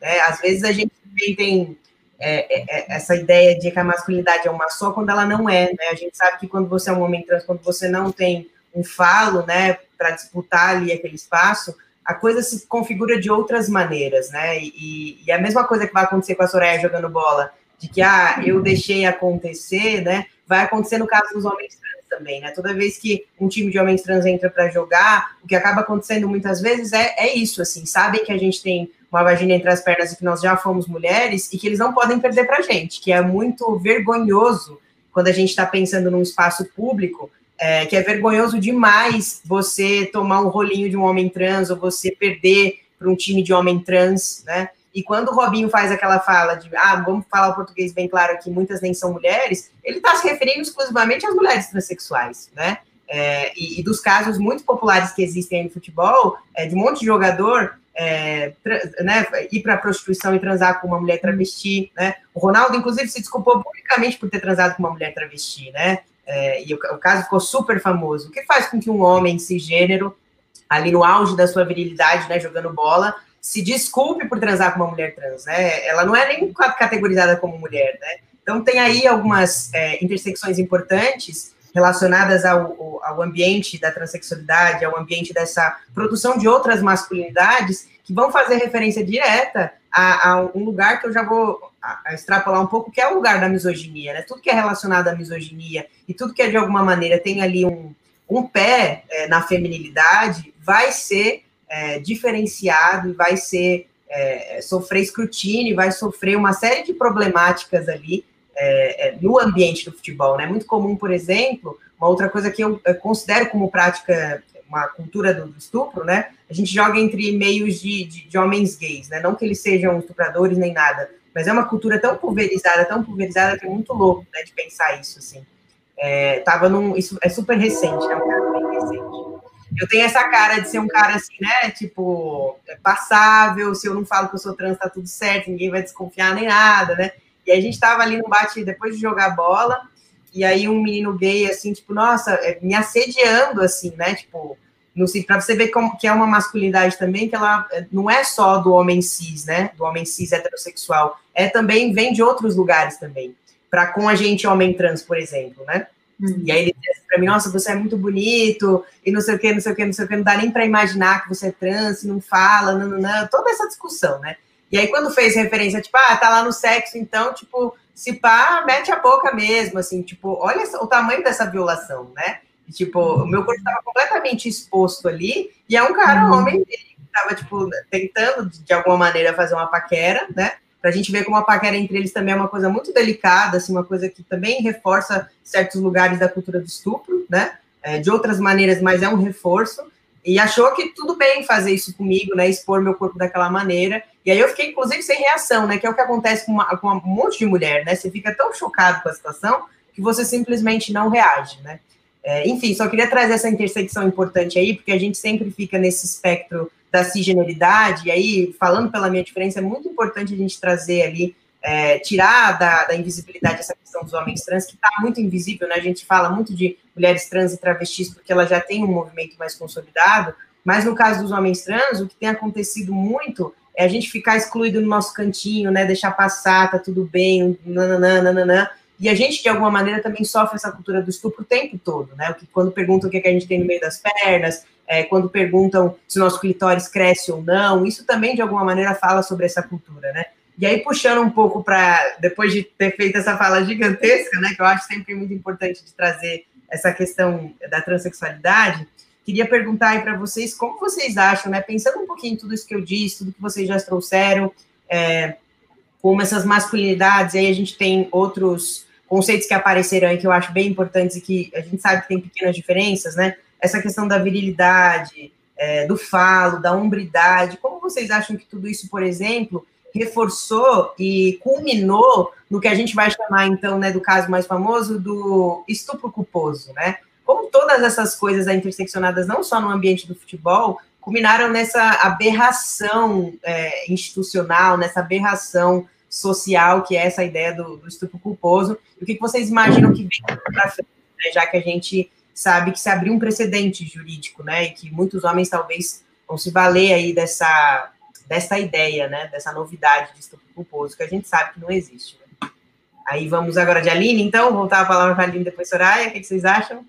[SPEAKER 3] né? Às vezes a gente tem é, é, é, essa ideia de que a masculinidade é uma só quando ela não é, né? A gente sabe que quando você é um homem trans, quando você não tem um falo, né, para disputar ali aquele espaço, a coisa se configura de outras maneiras, né? E, e, a mesma coisa que vai acontecer com a Soraya jogando bola, de que ah, eu deixei acontecer, né? Vai acontecer no caso dos homens trans também, né? Toda vez que um time de homens trans entra para jogar, o que acaba acontecendo muitas vezes é, é isso, assim, sabem que a gente tem uma vagina entre as pernas e que nós já fomos mulheres e que eles não podem perder para gente, que é muito vergonhoso quando a gente está pensando num espaço público é, que é vergonhoso demais você tomar um rolinho de um homem trans ou você perder para um time de homem trans, né? E quando o Robinho faz aquela fala de, ah, vamos falar o português bem claro aqui, muitas nem são mulheres, ele está se referindo exclusivamente às mulheres transexuais, né? É, e, e, dos casos muito populares que existem no futebol, é, de um monte de jogador é, né, ir para a prostituição e transar com uma mulher travesti, né? O Ronaldo, inclusive, se desculpou publicamente por ter transado com uma mulher travesti, né? É, e o, o, caso ficou super famoso. O que faz com que um homem cisgênero, ali no auge da sua virilidade, né, jogando bola, se desculpe por transar com uma mulher trans, né? Ela não é nem categorizada como mulher, né? Então tem aí algumas é, intersecções importantes relacionadas ao, ao, ambiente da transexualidade, ao ambiente dessa produção de outras masculinidades, que vão fazer referência direta a, a um lugar que eu já vou extrapolar um pouco, que é o lugar da misoginia, né? Tudo que é relacionado à misoginia e tudo que é de alguma maneira tem ali um, um pé é, na feminilidade vai ser é, diferenciado e vai ser é, sofrer escrutínio, vai sofrer uma série de problemáticas ali é, é, no ambiente do futebol, né? Muito comum, por exemplo, uma outra coisa que eu considero como prática uma cultura do, estupro, né? A gente joga entre meios de, de, de, homens gays, né? Não que eles sejam estupradores nem nada, mas é uma cultura tão pulverizada, tão pulverizada que é muito louco, né, de pensar isso, assim. É, tava num, isso é super recente, né, um caso bem recente. Eu tenho essa cara de ser um cara assim, né, tipo, é passável, se eu não falo que eu sou trans, tá tudo certo, ninguém vai desconfiar nem nada, né, e a gente tava ali no bate, depois de jogar bola, e aí um menino gay, assim, tipo, nossa, é, me assediando, assim, né, tipo, para você ver como, que é uma masculinidade também que ela é, não é só do homem cis, né? Do homem cis heterossexual, é também vem de outros lugares também. Para com a gente homem trans, por exemplo, né? Hum. E aí ele diz para mim, nossa, você é muito bonito e não sei o que, não sei o que, não sei o que, não dá nem para imaginar que você é trans, não fala, não, não, não, toda essa discussão, né? E aí quando fez referência, tipo, ah, tá lá no sexo, então, tipo, se pá, mete a boca mesmo, assim, tipo, olha o tamanho dessa violação, né? Tipo, o meu corpo estava completamente exposto ali, e é um cara, um uhum. homem, que estava, tipo, tentando, de alguma maneira, fazer uma paquera, né? Pra gente ver como a paquera entre eles também é uma coisa muito delicada, assim, uma coisa que também reforça certos lugares da cultura do estupro, né? É, de outras maneiras, mas é um reforço. E achou que tudo bem fazer isso comigo, né? Expor meu corpo daquela maneira. E aí eu fiquei, inclusive, sem reação, né? Que é o que acontece com, uma, com um monte de mulher, né? Você fica tão chocado com a situação que você simplesmente não reage, né? É, enfim, só queria trazer essa intersecção importante aí, porque a gente sempre fica nesse espectro da cisgeneridade, e aí, falando pela minha diferença, é muito importante a gente trazer ali, é, tirar da, da, invisibilidade essa questão dos homens trans, que está muito invisível, né? A gente fala muito de mulheres trans e travestis, porque ela já tem um movimento mais consolidado, mas no caso dos homens trans, o que tem acontecido muito é a gente ficar excluído no nosso cantinho, né? Deixar passar, tá tudo bem, nananã, nananã. E a gente, de alguma maneira, também sofre essa cultura do estupro o tempo todo, né? Quando perguntam o que, é que a gente tem no meio das pernas, é, quando perguntam se o nosso clitóris cresce ou não, isso também, de alguma maneira, fala sobre essa cultura, né? E aí, puxando um pouco para, depois de ter feito essa fala gigantesca, né, que eu acho sempre muito importante de trazer essa questão da transexualidade, queria perguntar aí para vocês como vocês acham, né, pensando um pouquinho em tudo isso que eu disse, tudo que vocês já trouxeram, é, como essas masculinidades, aí a gente tem outros conceitos que apareceram aí que eu acho bem importantes e que a gente sabe que tem pequenas diferenças, né? Essa questão da virilidade, é, do falo, da hombridade. Como vocês acham que tudo isso, por exemplo, reforçou e culminou no que a gente vai chamar, então, né, do caso mais famoso, do estupro culposo, né? Como todas essas coisas interseccionadas, não só no ambiente do futebol, culminaram nessa aberração é, institucional, nessa aberração social, que é essa ideia do, do estupro culposo. O que, vocês imaginam que vem para frente, né, já que a gente sabe que se abriu um precedente jurídico, né, e que muitos homens talvez vão se valer aí dessa, dessa ideia, né, dessa novidade de estupro culposo, que a gente sabe que não existe. Né? Aí vamos agora de Aline, então, voltar a palavra para a Aline, depois Soraya, o que vocês acham?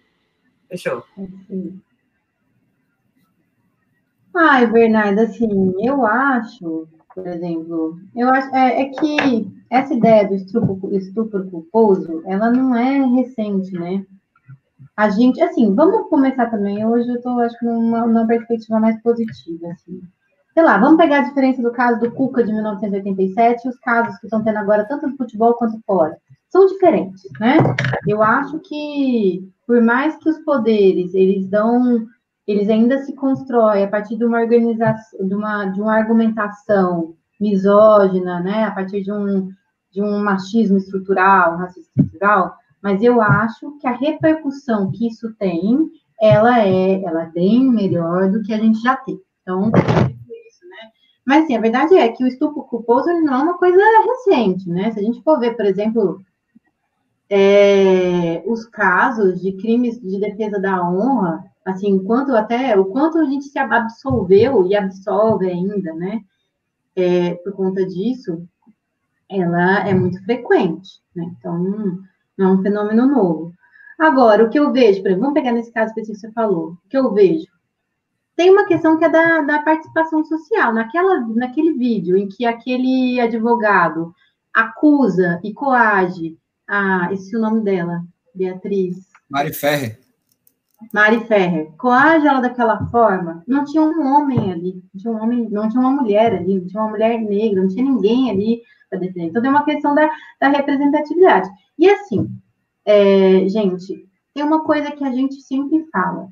[SPEAKER 3] Fechou.
[SPEAKER 4] Ai, Bernardo, assim, eu acho por exemplo, eu acho é, é que essa ideia do estupro, estupro culposo, ela não é recente, né? A gente, assim, vamos começar também. Hoje eu estou, acho que, numa, numa perspectiva mais positiva, assim. Sei lá, vamos pegar a diferença do caso do Cuca de 1987 e os casos que estão tendo agora, tanto no futebol quanto fora. São diferentes, né? Eu acho que, por mais que os poderes, eles dão eles ainda se constroem a partir de uma organização, de uma, de uma argumentação misógina, né, a partir de um, de um machismo estrutural, um racismo estrutural, mas eu acho que a repercussão que isso tem, ela é, ela é bem melhor do que a gente já tem. Então, isso, né? Mas sim, a verdade é que o estupro culposo não é uma coisa recente, né? Se a gente for ver, por exemplo, é, os casos de crimes de defesa da honra, assim, quanto até, o quanto a gente se absolveu e absolve ainda, né, é, por conta disso, ela é muito frequente, né, então não é um fenômeno novo. Agora, o que eu vejo, por exemplo, vamos pegar nesse caso específico que você falou, o que eu vejo, tem uma questão que é da, da participação social, naquela, naquele vídeo em que aquele advogado acusa e coage, a, esse é o nome dela, Beatriz.
[SPEAKER 6] Mari Ferrer.
[SPEAKER 4] Mari Ferrer, coage ela daquela forma, não tinha um homem ali, não tinha um homem, não tinha uma mulher ali, não tinha uma mulher negra, não tinha ninguém ali para defender. Então, é uma questão da, da representatividade. E assim, é, gente, tem uma coisa que a gente sempre fala.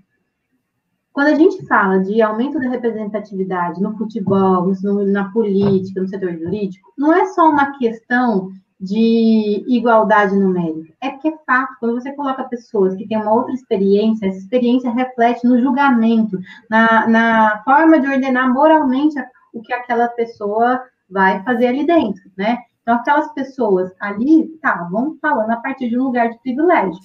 [SPEAKER 4] Quando a gente fala de aumento da representatividade no futebol, no, na política, no setor jurídico, não é só uma questão de igualdade numérica. É porque é fato, quando você coloca pessoas que têm uma outra experiência, essa experiência reflete no julgamento, na, na forma de ordenar moralmente o que aquela pessoa vai fazer ali dentro, né? Então, aquelas pessoas ali estavam falando a partir de um lugar de privilégio.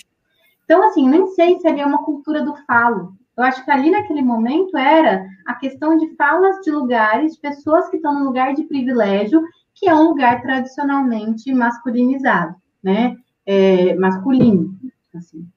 [SPEAKER 4] Então, assim, nem sei se ali é uma cultura do falo. Eu acho que ali naquele momento era a questão de falas de lugares, de pessoas que estão no lugar de privilégio que é um lugar tradicionalmente masculinizado, né? É, masculino, assim.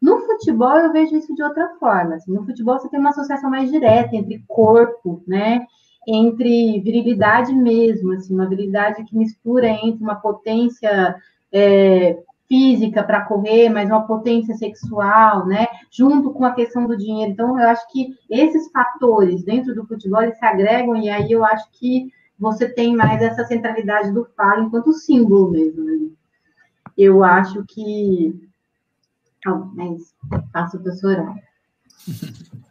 [SPEAKER 4] No futebol, eu vejo isso de outra forma. Assim, no futebol, você tem uma associação mais direta entre corpo, né? Entre virilidade mesmo, assim, uma virilidade que mistura entre uma potência é, física para correr, mas uma potência sexual, né? Junto com a questão do dinheiro. Então, eu acho que esses fatores dentro do futebol eles se agregam e aí eu acho que você tem mais essa centralidade do falo enquanto símbolo mesmo. Né? Eu acho que. Oh, é isso. Faço o professor <laughs>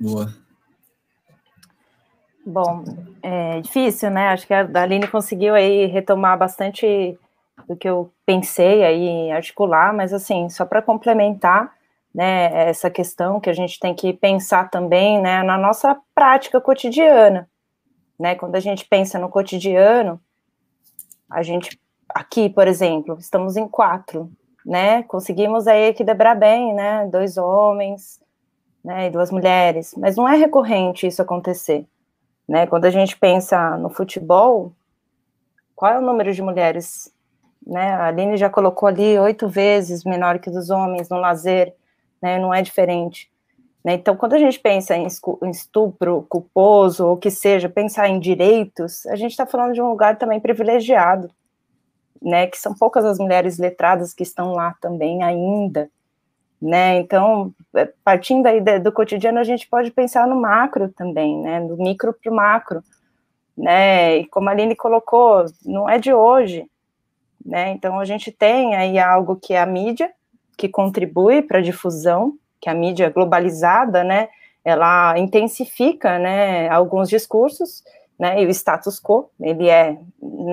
[SPEAKER 6] Boa.
[SPEAKER 5] Bom, é difícil, né? Acho que a Aline conseguiu aí retomar bastante do que eu pensei aí articular, mas assim, só para complementar, né, essa questão que a gente tem que pensar também, né, na nossa prática cotidiana, né? Quando a gente pensa no cotidiano, a gente aqui, por exemplo, estamos em quatro, né? Conseguimos aí equilibrar bem, né? Dois homens, né? E duas mulheres, mas não é recorrente isso acontecer, né? Quando a gente pensa no futebol, qual é o número de mulheres? Né? A Aline já colocou ali oito vezes menor que dos homens no lazer, né? Não é diferente. Né? Então, quando a gente pensa em estupro culposo, ou que seja, pensar em direitos, a gente está falando de um lugar também privilegiado, né? Que são poucas as mulheres letradas que estão lá também ainda, né? Então, é, partindo aí do cotidiano, a gente pode pensar no macro também, né? Do micro para o macro, né? E como a Aline colocou, não é de hoje, né? Então, a gente tem aí algo que é a mídia, que contribui para a difusão, que a mídia globalizada, né? Ela intensifica, né? Alguns discursos, né? E o status quo, ele é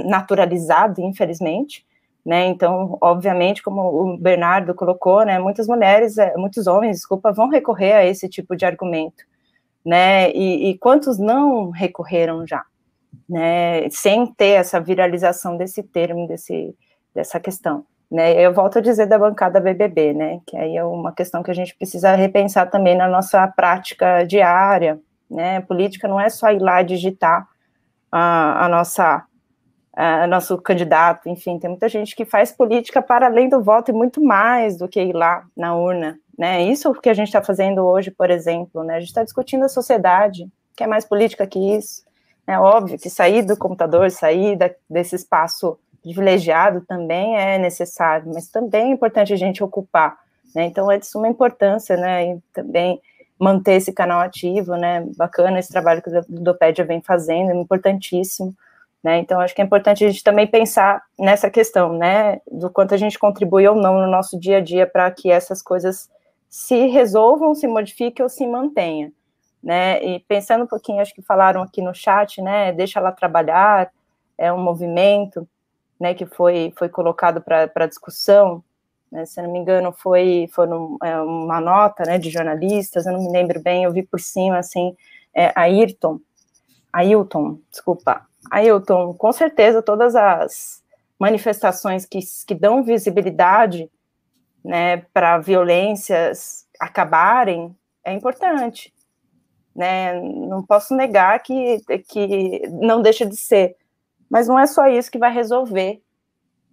[SPEAKER 5] naturalizado, infelizmente, né? Então, obviamente, como o Bernardo colocou, né? Muitas mulheres, é, muitos homens, desculpa, vão recorrer a esse tipo de argumento, né? E, e quantos não recorreram já, né? Sem ter essa viralização desse termo, desse, dessa questão. Né, eu volto a dizer da bancada BBB, né, que aí é uma questão que a gente precisa repensar também na nossa prática diária, né, política não é só ir lá digitar a, a nossa a nosso candidato, enfim, tem muita gente que faz política para além do voto e muito mais do que ir lá na urna, né? Isso que a gente está fazendo hoje, por exemplo, né? A gente está discutindo a sociedade, que é mais política que isso. É óbvio que sair do computador, sair da, desse espaço privilegiado também é necessário, mas também é importante a gente ocupar, né? Então é de suma importância, né? E também manter esse canal ativo, né? Bacana esse trabalho que o Dopédia vem fazendo, é importantíssimo. Né? Então, acho que é importante a gente também pensar nessa questão, né, do quanto a gente contribui ou não no nosso dia a dia para que essas coisas se resolvam, se modifiquem ou se mantenham, né? E pensando um pouquinho, acho que falaram aqui no chat, né, deixa ela trabalhar, é um movimento, né, que foi, foi colocado para discussão, né, se não me engano, foi, foi um, é, uma nota, né, de jornalistas, eu não me lembro bem, eu vi por cima, assim, é, Ayrton, Ailton, desculpa, Ailton, com certeza todas as manifestações que, que dão visibilidade né, para violências acabarem é importante. Né? Não posso negar que, que não deixa de ser, mas não é só isso que vai resolver.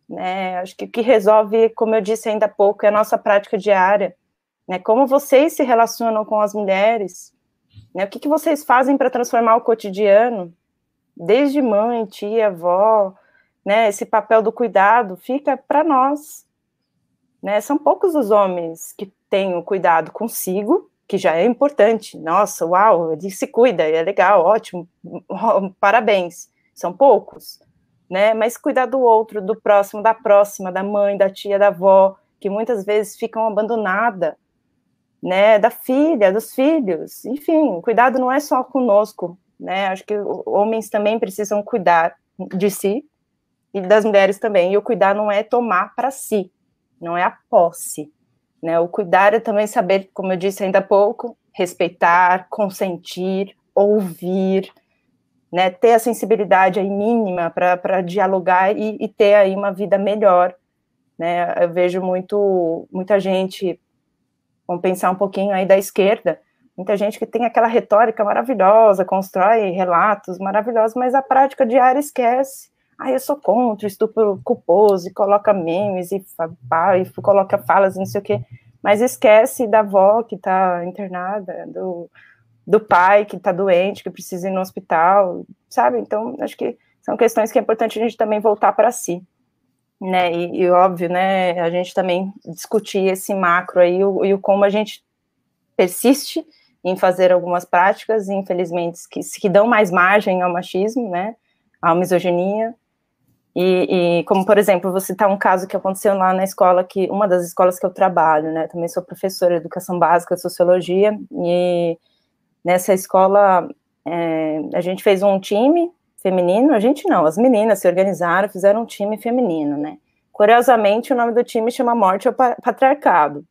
[SPEAKER 5] Né? Acho que o que resolve, como eu disse ainda há pouco, é a nossa prática diária. Né? Como vocês se relacionam com as mulheres, né? o que, que vocês fazem para transformar o cotidiano, desde mãe, tia, avó, né, esse papel do cuidado fica para nós. Né? São poucos os homens que têm o cuidado consigo, que já é importante. Nossa, uau, ele se cuida, é legal, ótimo, <laughs> parabéns. São poucos, né? Mas cuidar do outro, do próximo, da próxima, da mãe, da tia, da avó, que muitas vezes ficam abandonadas, né? Da filha, dos filhos, enfim, cuidado não é só conosco, né? Acho que homens também precisam cuidar de si e das mulheres também. E o cuidar não é tomar para si, não é a posse, né? O cuidar é também saber, como eu disse ainda há pouco, respeitar, consentir, ouvir, né? Ter a sensibilidade aí mínima para dialogar e, e ter aí uma vida melhor, né? Eu vejo muito muita gente, vamos pensar um pouquinho aí da esquerda, Muita gente que tem aquela retórica maravilhosa, constrói relatos maravilhosos, mas a prática diária esquece. Ah, eu sou contra estupro culposo, e coloca memes, e, e coloca falas, não sei o quê, mas esquece da avó que está internada, do, do pai que está doente, que precisa ir no hospital, sabe? Então, acho que são questões que é importante a gente também voltar para si, né? E, e, óbvio, né, a gente também discutir esse macro aí, o, e o como a gente persiste em fazer algumas práticas, infelizmente, que, que dão mais margem ao machismo, né, à misoginia, e, e, como, por exemplo, vou citar um caso que aconteceu lá na escola, que uma das escolas que eu trabalho, né, também sou professora de educação básica, sociologia, e nessa escola é, a gente fez um time feminino, a gente não, as meninas se organizaram, fizeram um time feminino, né, curiosamente o nome do time chama Morte ao Patriarcado,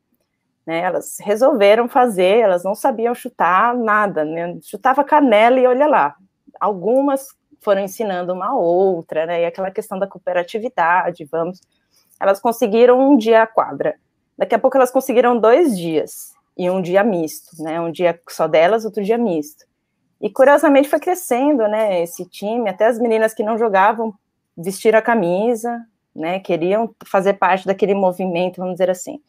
[SPEAKER 5] né, elas resolveram fazer, elas não sabiam chutar nada, né, chutava canela e olha lá. Algumas foram ensinando uma outra, né, e aquela questão da cooperatividade, vamos. Elas conseguiram um dia a quadra. Daqui a pouco elas conseguiram dois dias, e um dia misto, né, um dia só delas, outro dia misto. E curiosamente foi crescendo, né, esse time, até as meninas que não jogavam vestiram a camisa, né, queriam fazer parte daquele movimento, vamos dizer assim.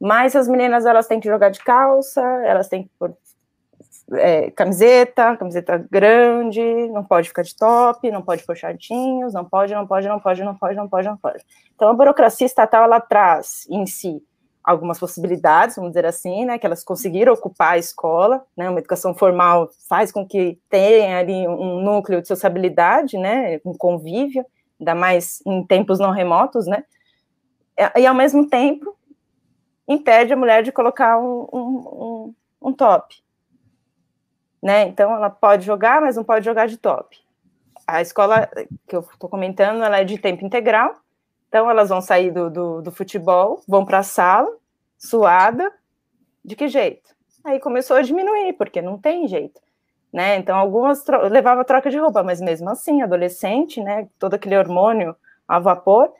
[SPEAKER 5] Mas as meninas elas têm que jogar de calça, elas têm que pôr é, camiseta, camiseta grande, não pode ficar de top, não pode pôr shortinhos, não pode, não pode, não pode, não pode, não pode, não pode. Então a burocracia estatal ela traz em si algumas possibilidades, vamos dizer assim, né, que elas conseguiram ocupar a escola, né, uma educação formal faz com que tenha ali um núcleo de sociabilidade, né, um convívio, ainda mais em tempos não remotos, né, e ao mesmo tempo impede a mulher de colocar um, um, um, um top, né, então ela pode jogar, mas não pode jogar de top. A escola que eu estou comentando, ela é de tempo integral, então, elas vão sair do, do, do futebol, vão para a sala, suada, de que jeito? Aí começou a diminuir, porque não tem jeito. Né? Então, algumas tro levava troca de roupa, mas mesmo assim, adolescente, né, todo aquele hormônio a vapor,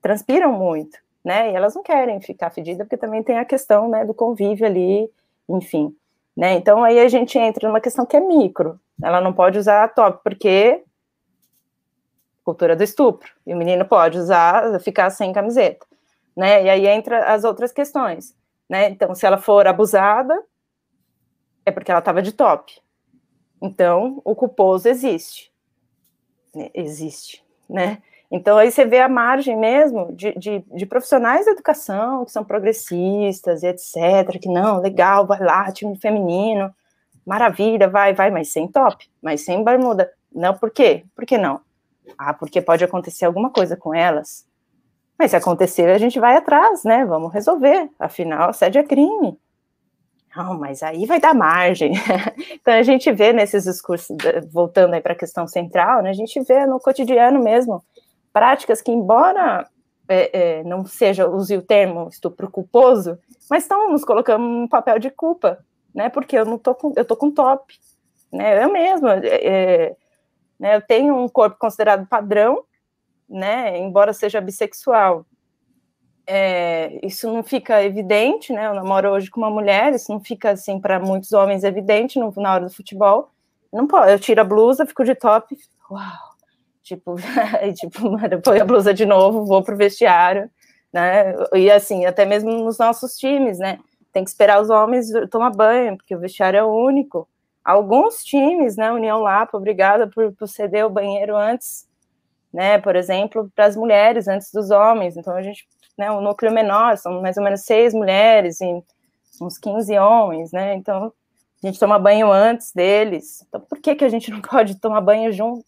[SPEAKER 5] transpiram muito, né? E elas não querem ficar fedidas, porque também tem a questão, né, do convívio ali, enfim. Né? Então, aí a gente entra numa questão que é micro. Ela não pode usar top, porque cultura do estupro. E o menino pode usar, ficar sem camiseta, né? E aí entra as outras questões, né? Então, se ela for abusada, é porque ela estava de top. Então, o culposo existe. Né? Existe, né? Então, aí você vê a margem mesmo de, de, de, profissionais da educação que são progressistas e etc., que não, legal, vai lá, time feminino, maravilha, vai, vai, mas sem top, mas sem bermuda. Não, por quê? Por que não? Ah, porque pode acontecer alguma coisa com elas. Mas se acontecer, a gente vai atrás, né? Vamos resolver. Afinal, assédio é crime. Não, mas aí vai dar margem. <laughs> então a gente vê nesses discursos, voltando aí para a questão central, né? A gente vê no cotidiano mesmo práticas que, embora é, é, não seja, use o termo estupro culposo, mas estão nos colocando um papel de culpa, né? Porque eu não tô com, eu tô com top, né? Eu mesma, é, né? Eu tenho um corpo considerado padrão, né? Embora seja bissexual. É, isso não fica evidente, né? Eu namoro hoje com uma mulher, isso não fica assim para muitos homens evidente no, na hora do futebol. Não pode, eu tiro a blusa, fico de top, uau, tipo, <laughs> tipo, põe a blusa de novo, vou pro vestiário, né? E assim, até mesmo nos nossos times, né? Tem que esperar os homens tomar banho, porque o vestiário é único. Alguns times, né, União Lapa, obrigada por, por ceder o banheiro antes, né, por exemplo, para as mulheres antes dos homens. Então a gente, né, o núcleo menor são mais ou menos seis mulheres e uns 15 homens, né? Então a gente toma banho antes deles. Então por que que a gente não <laughs> pode tomar banho junto,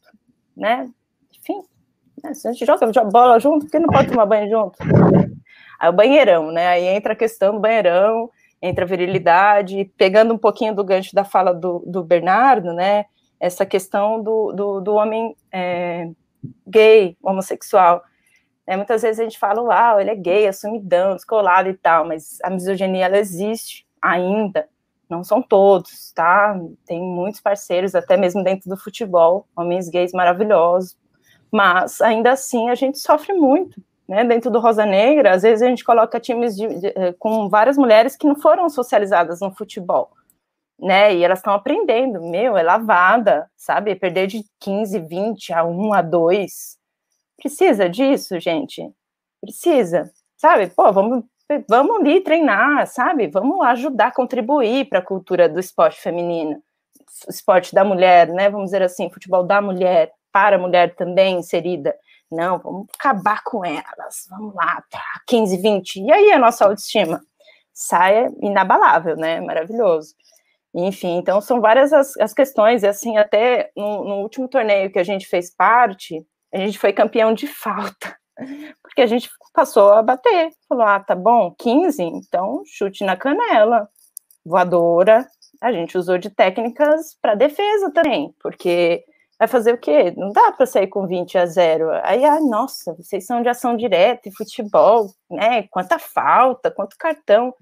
[SPEAKER 5] né? Enfim, né, se a gente joga bola junto, por que não pode tomar banho junto? Aí o banheirão, né? Aí entra a questão do banheirão entre a virilidade, pegando um pouquinho do gancho da fala do, do Bernardo, né, essa questão do, do, do homem é, gay, homossexual. Né, muitas vezes a gente fala, uau, ele é gay, assumidão, descolado e tal, mas a misoginia, ela existe ainda, não são todos, tá? Tem muitos parceiros, até mesmo dentro do futebol, homens gays maravilhosos, mas ainda assim a gente sofre muito, né, dentro do Rosa Negra, às vezes a gente coloca times de, de, eh, com várias mulheres que não foram socializadas no futebol, né, e elas estão aprendendo, meu, é lavada, sabe, perder de 15, 20 a 1, a 2, precisa disso, gente, precisa, sabe, pô, vamos, vamos ali treinar, sabe, vamos ajudar, contribuir para a cultura do esporte feminino, esporte da mulher, né, vamos dizer assim, futebol da mulher, para a mulher também inserida, não, vamos acabar com elas. Vamos lá, tá, 15, 20. E aí a nossa autoestima sai inabalável, né? Maravilhoso. Enfim, então são várias as, as questões, e assim, até no, no, último torneio que a gente fez parte, a gente foi campeão de falta, <laughs> porque a gente passou a bater, falou, ah, tá bom, 15, então chute na canela, voadora, a gente usou de técnicas para defesa também, porque vai fazer o quê? Não dá para sair com 20 a 0. Aí, ah, nossa, vocês são de ação direta e futebol, né? Quanta falta, quanto cartão.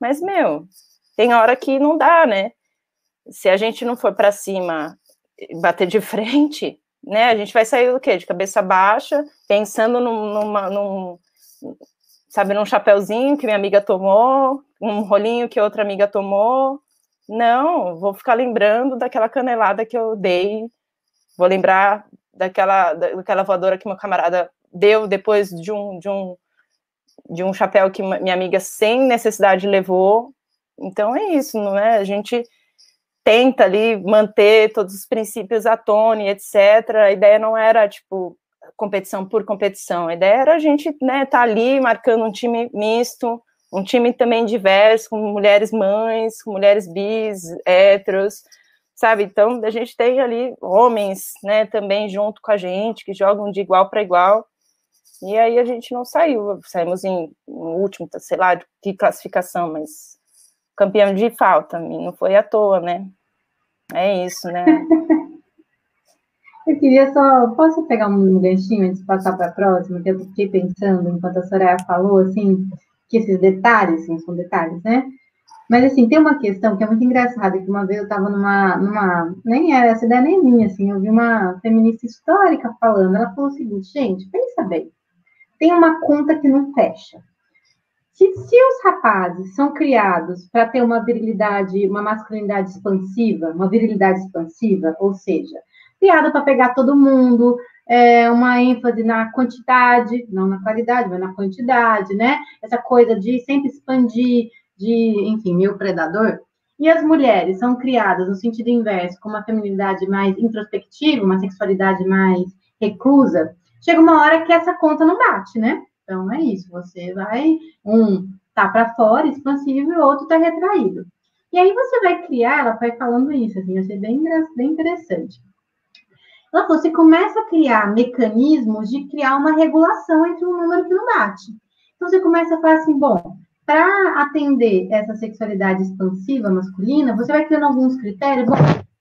[SPEAKER 5] Mas, meu, tem hora que não dá, né? Se a gente não for para cima bater de <laughs> frente, né? A gente vai sair do quê? De cabeça baixa, pensando num, numa, num, sabe, num chapéuzinho que minha amiga tomou, um rolinho que outra amiga tomou. Não, vou ficar lembrando daquela canelada que eu dei Vou lembrar daquela, daquela voadora que meu camarada deu depois de um, de um de um chapéu que minha amiga sem necessidade levou. Então é isso, não é? A gente tenta ali manter todos os princípios à tona, etc. A ideia não era tipo competição por competição, a ideia era a gente, né, tá ali marcando um time misto, um time também diverso, com mulheres mães, com mulheres bis, héteros, sabe? Então, a gente tem ali homens, né, também junto com a gente, que jogam de igual para igual. E aí a gente não saiu, saímos em, em último, sei lá, de classificação, mas campeão de falta, não foi à toa, né? É isso, né? <laughs>
[SPEAKER 4] Eu queria só, posso pegar um ganchinho antes de passar para a próxima, que eu fiquei pensando enquanto a Soraya falou, assim, que esses detalhes, assim, são detalhes, né? Mas, assim, tem uma questão que é muito engraçada, que uma vez eu estava numa, numa, nem era, essa ideia nem minha, assim, eu vi uma feminista histórica falando, ela falou o seguinte, gente, pensa bem, tem uma conta que não fecha. Se, se os rapazes são criados para ter uma virilidade, uma masculinidade expansiva, uma virilidade expansiva, ou seja, criado para pegar todo mundo, é, uma ênfase na quantidade, não na qualidade, mas na quantidade, né? Essa coisa de sempre expandir, de, enfim, meu predador. E as mulheres são criadas no sentido inverso, com uma feminilidade mais introspectiva, uma sexualidade mais reclusa. Chega uma hora que essa conta não bate, né? Então é isso, você vai, um tá para fora, expansivo, e o outro tá retraído. E aí você vai criar, ela vai falando isso, assim, ser bem, bem interessante. Ela falou, você começa a criar mecanismos de criar uma regulação entre um número que não bate. Então, você começa a falar assim, bom, para atender essa sexualidade expansiva masculina, você vai criando alguns critérios,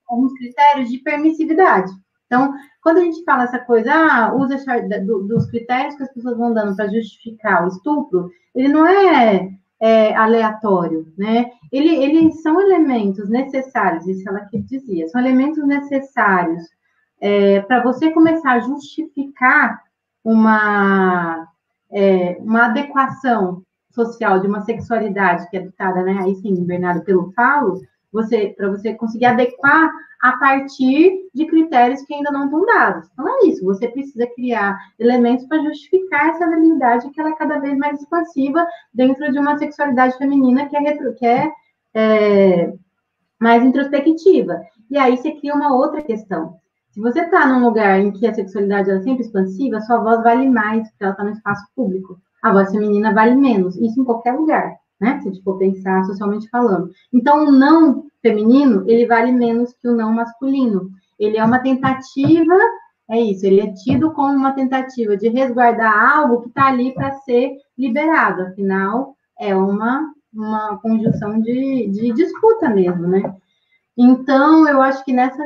[SPEAKER 4] alguns critérios de permissividade. Então, quando a gente fala essa coisa, ah, usa dos critérios que as pessoas vão dando para justificar o estupro, ele não é, é, aleatório, né? Ele, eles são elementos necessários, isso ela que dizia, são elementos necessários é, para você começar a justificar uma, é, uma adequação social de uma sexualidade que é ditada, né, aí sim, Bernardo, pelo falo, você, para você conseguir adequar a partir de critérios que ainda não estão dados. Então é isso, você precisa criar elementos para justificar essa realidade que ela é cada vez mais expansiva dentro de uma sexualidade feminina que é, retro, que é, é mais introspectiva. E aí você cria uma outra questão. Se você está num lugar em que a sexualidade é sempre expansiva, sua voz vale mais, porque ela está no espaço público. A voz feminina vale menos. Isso em qualquer lugar, né? Se a gente for pensar socialmente falando. Então, o não feminino, ele vale menos que o não masculino. Ele é uma tentativa, é isso, ele é tido como uma tentativa de resguardar algo que está ali para ser liberado. Afinal, é uma, uma conjunção de, de disputa mesmo, né? Então, eu acho que nessa,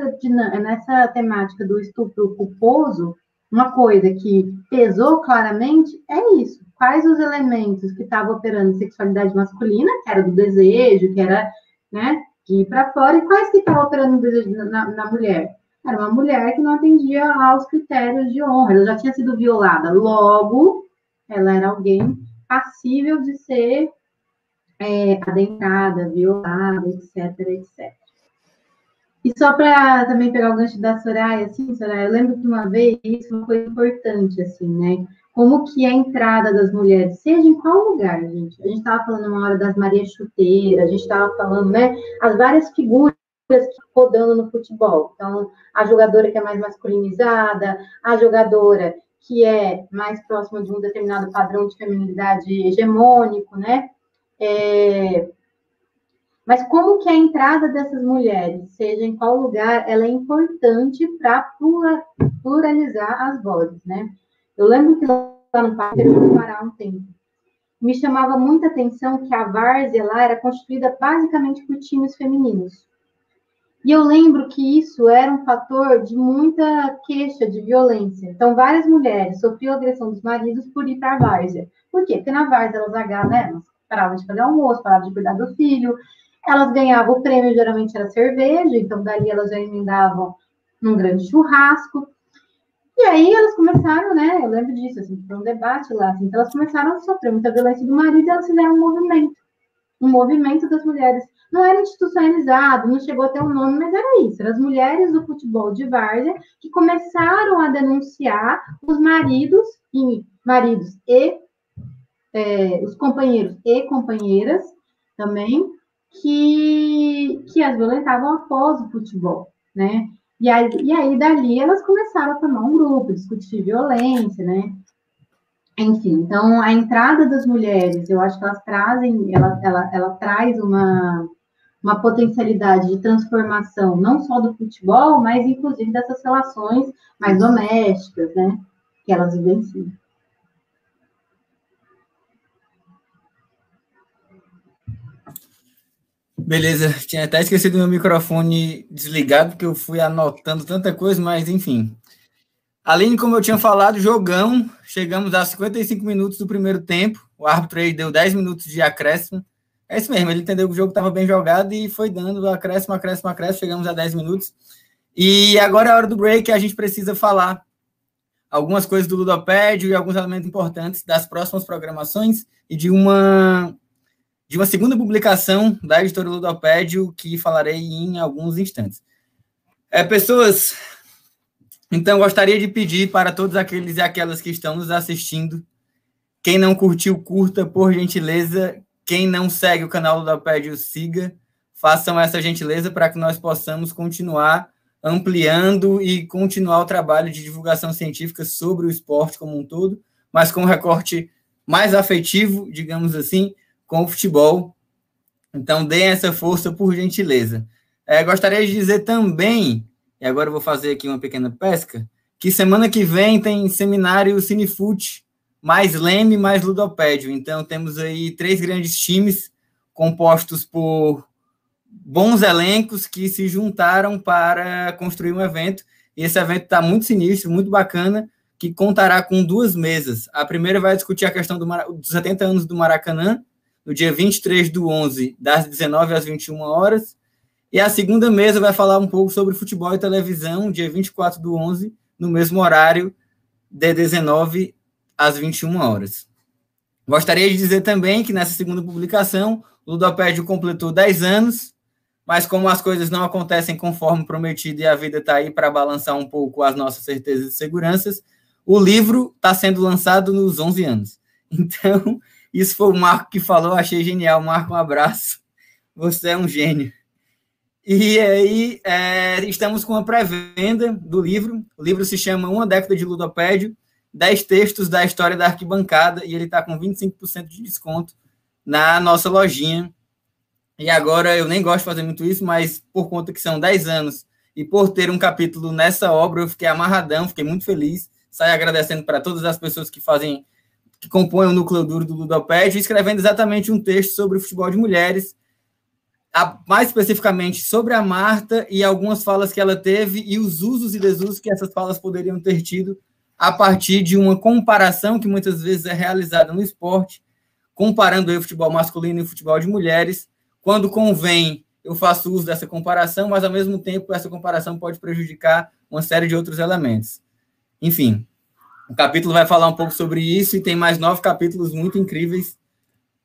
[SPEAKER 4] nessa temática do estupro culposo, uma coisa que pesou claramente é isso. Quais os elementos que estavam operando sexualidade masculina, que era do desejo, que era, né, de ir para fora, e quais que estavam operando o desejo na, na mulher? Era uma mulher que não atendia aos critérios de honra, ela já tinha sido violada. Logo, ela era alguém passível de ser é, adentrada, violada, etc, etc. E só para também pegar o gancho da Soraya, assim, Soraya, eu lembro que uma vez isso coisa importante, assim, né? Como que é a entrada das mulheres, seja em qual lugar, gente. A gente estava falando uma hora das Marias Chuteiras, a gente estava falando, né, as várias figuras rodando no futebol. Então, a jogadora que é mais masculinizada, a jogadora que é mais próxima de um determinado padrão de feminilidade hegemônico, né? É, mas como que a entrada dessas mulheres, seja em qual lugar, ela é importante para pluralizar as vozes, né? Eu lembro que lá no parque eu parar um tempo. Me chamava muita atenção que a várzea lá era constituída basicamente por times femininos. E eu lembro que isso era um fator de muita queixa de violência. Então, várias mulheres sofriam agressão dos maridos por ir para a várzea. Por quê? Porque na várzea elas agarram, né? Elas paravam de fazer almoço, paravam de cuidar do filho, elas ganhavam o prêmio, geralmente era cerveja, então dali elas já emendavam num grande churrasco. E aí elas começaram, né? Eu lembro disso, assim, foi um debate lá, assim, então elas começaram a sofrer muita violência do marido e elas fizeram um movimento. Um movimento das mulheres. Não era institucionalizado, não chegou a ter um nome, mas era isso. Eram as mulheres do futebol de várzea que começaram a denunciar os maridos e maridos e é, os companheiros e companheiras também que, que as violentavam após o futebol, né? E aí, e aí, dali, elas começaram a formar um grupo, discutir violência, né? Enfim, então, a entrada das mulheres, eu acho que elas trazem, ela, ela, ela traz uma, uma potencialidade de transformação, não só do futebol, mas inclusive dessas relações mais domésticas, né? Que elas vivenciam.
[SPEAKER 6] Beleza, tinha até esquecido meu microfone desligado, porque eu fui anotando tanta coisa, mas enfim. Além, como eu tinha falado, jogão, chegamos a 55 minutos do primeiro tempo, o árbitro aí deu 10 minutos de acréscimo, é isso mesmo, ele entendeu que o jogo estava bem jogado e foi dando acréscimo, acréscimo, acréscimo, chegamos a 10 minutos. E agora é a hora do break, a gente precisa falar algumas coisas do Ludopédio e alguns elementos importantes das próximas programações e de uma de uma segunda publicação da editora Ludopédio, que falarei em alguns instantes. É, pessoas, então gostaria de pedir para todos aqueles e aquelas que estão nos assistindo, quem não curtiu, curta, por gentileza. Quem não segue o canal Ludopédio, siga. Façam essa gentileza para que nós possamos continuar ampliando e continuar o trabalho de divulgação científica sobre o esporte como um todo, mas com um recorte mais afetivo, digamos assim, com o futebol. Então, deem essa força, por gentileza. É, gostaria de dizer também, e agora vou fazer aqui uma pequena pesca, que semana que vem tem seminário Cinefute, mais Leme, mais Ludopédio. Então, temos aí três grandes times compostos por bons elencos que se juntaram para construir um evento. E esse evento está muito sinistro, muito bacana, que contará com duas mesas. A primeira vai discutir a questão do, dos 70 anos do Maracanã, no dia 23 do 11, das 19 às 21 horas. E a segunda mesa vai falar um pouco sobre futebol e televisão, dia 24 do 11, no mesmo horário, de 19 às 21 horas. Gostaria de dizer também que nessa segunda publicação, o Ludopédio completou 10 anos, mas como as coisas não acontecem conforme prometido e a vida está aí para balançar um pouco as nossas certezas e seguranças, o livro está sendo lançado nos 11 anos. <laughs> Então, isso foi o Marco que falou, achei genial. Marco, um abraço. Você é um gênio. E aí, é, estamos com a pré-venda do livro. O livro se chama Uma Década de Ludopédio, 10 textos da história da arquibancada, e ele está com 25% de desconto na nossa lojinha. E agora, eu nem gosto de fazer muito isso, mas por conta que são 10 anos e por ter um capítulo nessa obra, eu fiquei amarradão, fiquei muito feliz. Saio agradecendo para todas as pessoas que fazem que compõe o núcleo duro do Ludopédio, escrevendo exatamente um texto sobre o futebol de mulheres, a, mais especificamente sobre a Marta e algumas falas que ela teve e os usos e desusos que essas falas poderiam ter tido a partir de uma comparação que muitas vezes é realizada no esporte, comparando o futebol masculino e o futebol de mulheres. Quando convém, eu faço uso dessa comparação, mas ao mesmo tempo essa comparação pode prejudicar uma série de outros elementos. Enfim, o capítulo vai falar um pouco sobre isso e tem mais nove capítulos muito incríveis,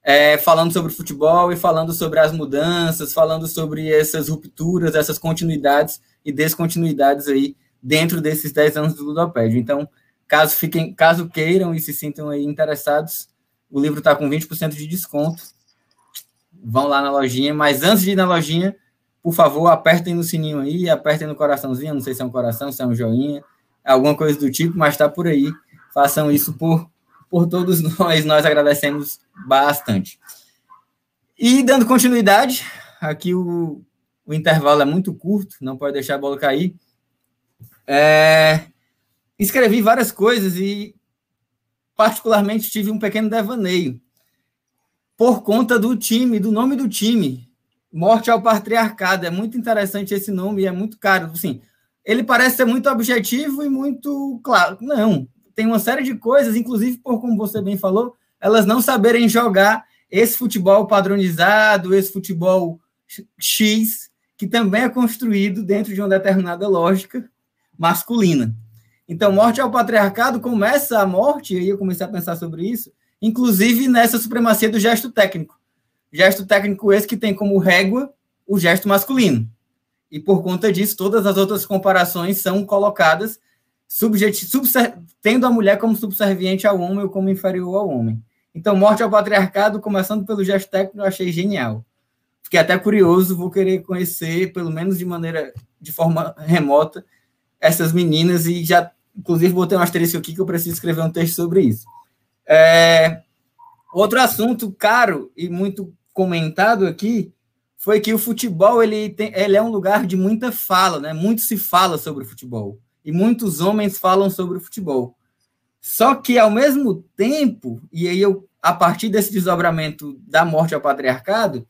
[SPEAKER 6] é, falando sobre futebol e falando sobre as mudanças, falando sobre essas rupturas, essas continuidades e descontinuidades aí dentro desses dez anos do Ludopédio. Então, caso fiquem, caso queiram e se sintam aí interessados, o livro está com 20% de desconto. Vão lá na lojinha, mas antes de ir na lojinha, por favor, apertem no sininho aí, apertem no coraçãozinho, não sei se é um coração, se é um joinha, alguma coisa do tipo, mas está por aí. Façam isso por, por todos <laughs> nós, nós agradecemos bastante. E dando continuidade, aqui o, o intervalo é muito curto, não pode deixar a bola cair. É, escrevi várias coisas e, particularmente, tive um pequeno devaneio por conta do time, do nome do time. Morte ao Patriarcado. É muito interessante esse nome e é muito caro. Assim, ele parece ser muito objetivo e muito claro. Não, tem uma série de coisas, inclusive por como você bem falou, elas não saberem jogar esse futebol padronizado, esse futebol X, que também é construído dentro de uma determinada lógica masculina. Então, morte ao patriarcado começa a morte, e aí eu comecei a pensar sobre isso, inclusive nessa supremacia do gesto técnico. Gesto técnico esse que tem como régua o gesto masculino. E por conta disso, todas as outras comparações são colocadas tendo a mulher como subserviente ao homem ou como inferior ao homem. Então, morte ao patriarcado, começando pelo gesto técnico, eu achei genial. Fiquei até curioso, vou querer conhecer, pelo menos de maneira, de forma remota, essas meninas e já, inclusive, botei um asterisco aqui que eu preciso escrever um texto sobre isso. É, outro assunto caro e muito comentado aqui foi que o futebol ele, tem, ele é um lugar de muita fala, né? Muito se fala sobre o futebol e muitos homens falam sobre o futebol. Só que ao mesmo tempo, e aí eu a partir desse desdobramento da morte ao patriarcado,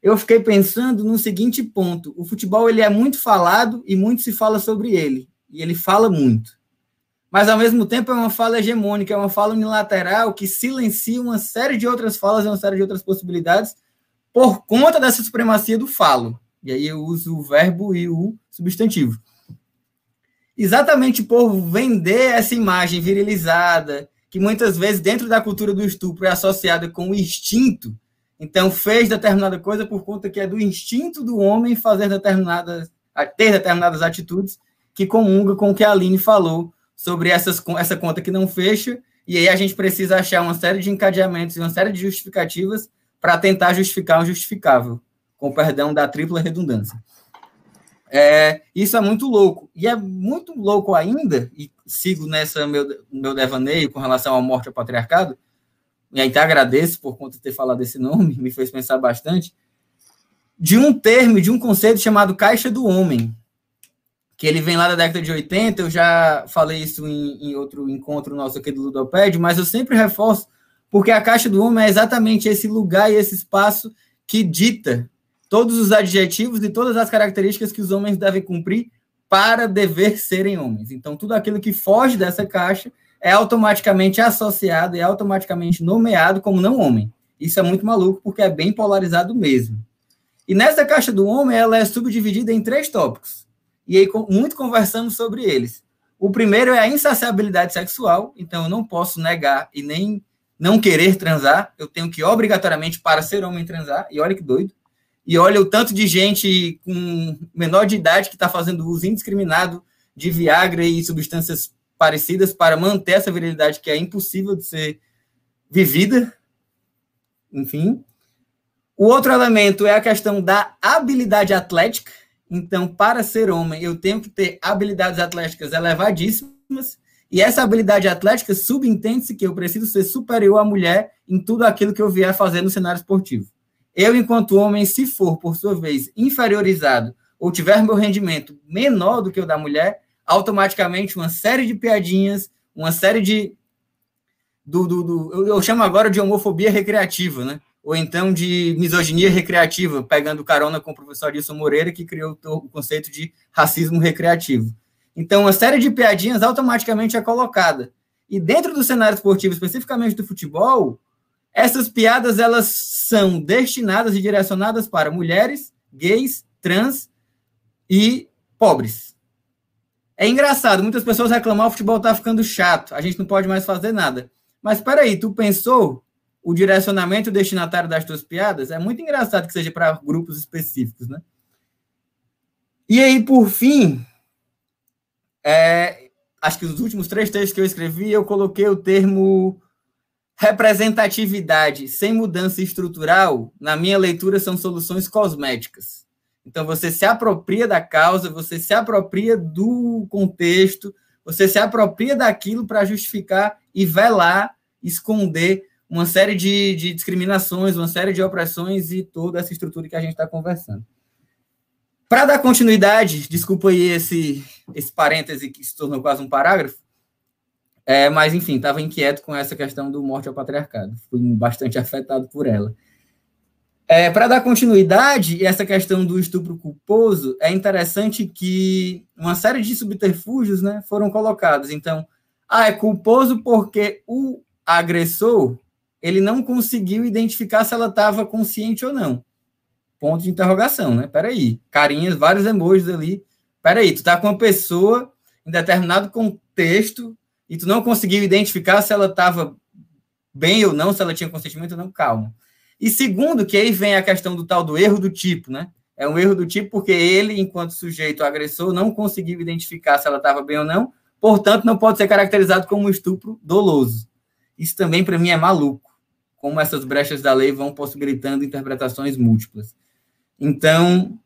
[SPEAKER 6] eu fiquei pensando no seguinte ponto: o futebol ele é muito falado e muito se fala sobre ele, e ele fala muito. Mas ao mesmo tempo é uma fala hegemônica, é uma fala unilateral que silencia uma série de outras falas e uma série de outras possibilidades por conta dessa supremacia do falo. E aí eu uso o verbo e o substantivo exatamente por vender essa imagem virilizada, que muitas vezes dentro da cultura do estupro é associada com o instinto. Então fez determinada coisa por conta que é do instinto do homem fazer determinadas ter determinadas atitudes que comunga com o que a Aline falou sobre essas, essa conta que não fecha, e aí a gente precisa achar uma série de encadeamentos e uma série de justificativas para tentar justificar o justificável, com perdão da tripla redundância. É, isso é muito louco. E é muito louco ainda, e sigo nessa meu, meu devaneio com relação à morte ao patriarcado, e até agradeço por conta de ter falado esse nome, <laughs> me fez pensar bastante, de um termo, de um conceito chamado caixa do homem, que ele vem lá da década de 80, eu já falei isso em, em outro encontro nosso aqui do Ludoped, mas eu sempre reforço, porque a caixa do homem é exatamente esse lugar e esse espaço que dita todos os adjetivos e todas as características que os homens devem cumprir para dever serem homens. Então, tudo aquilo que foge dessa caixa é automaticamente associado e é automaticamente nomeado como não homem. Isso é muito maluco, porque é bem polarizado mesmo. E nessa caixa do homem, ela é subdividida em três tópicos. E aí, muito conversamos sobre eles. O primeiro é a insaciabilidade sexual, então eu não posso negar e nem não querer transar, eu tenho que obrigatoriamente, para ser homem, transar, e olha que doido. E olha o tanto de gente com menor de idade que está fazendo uso indiscriminado de Viagra e substâncias parecidas para manter essa virilidade que é impossível de ser vivida. Enfim. O outro elemento é a questão da habilidade atlética. Então, para ser homem, eu tenho que ter habilidades atléticas elevadíssimas. E essa habilidade atlética subentende-se que eu preciso ser superior à mulher em tudo aquilo que eu vier fazer no cenário esportivo. Eu, enquanto homem, se for, por sua vez, inferiorizado ou tiver meu rendimento menor do que o da mulher, automaticamente uma série de piadinhas, uma série de. Do, do, do, eu chamo agora de homofobia recreativa, né? Ou então de misoginia recreativa, pegando carona com o professor Adilson Moreira, que criou o conceito de racismo recreativo. Então, uma série de piadinhas automaticamente é colocada. E dentro do cenário esportivo, especificamente do futebol, essas piadas elas são destinadas e direcionadas para mulheres, gays, trans e pobres. É engraçado, muitas pessoas reclamam, o futebol tá ficando chato, a gente não pode mais fazer nada. Mas espera aí, tu pensou o direcionamento destinatário das tuas piadas? É muito engraçado que seja para grupos específicos, né? E aí, por fim, é, acho que os últimos três textos que eu escrevi, eu coloquei o termo Representatividade sem mudança estrutural, na minha leitura, são soluções cosméticas. Então, você se apropria da causa, você se apropria do contexto, você se apropria daquilo para justificar e velar, esconder uma série de, de discriminações, uma série de opressões e toda essa estrutura que a gente está conversando. Para dar continuidade, desculpa aí esse, esse parêntese que se tornou quase um parágrafo, é, mas, enfim, estava inquieto com essa questão do morte ao patriarcado. Fui bastante afetado por ela. É, Para dar continuidade, essa questão do estupro culposo, é interessante que uma série de subterfúgios né, foram colocados. Então, ah, é culposo porque o agressor ele não conseguiu identificar se ela estava consciente ou não. Ponto de interrogação, né? Peraí. Carinhas, vários emojis ali. Peraí, tu tá com uma pessoa em determinado contexto e tu não conseguiu identificar se ela estava bem ou não, se ela tinha consentimento ou não, calma. E segundo, que aí vem a questão do tal do erro do tipo, né? É um erro do tipo porque ele, enquanto sujeito agressor, não conseguiu identificar se ela estava bem ou não, portanto, não pode ser caracterizado como um estupro doloso. Isso também, para mim, é maluco. como essas brechas da lei vão possibilitando interpretações múltiplas. Então,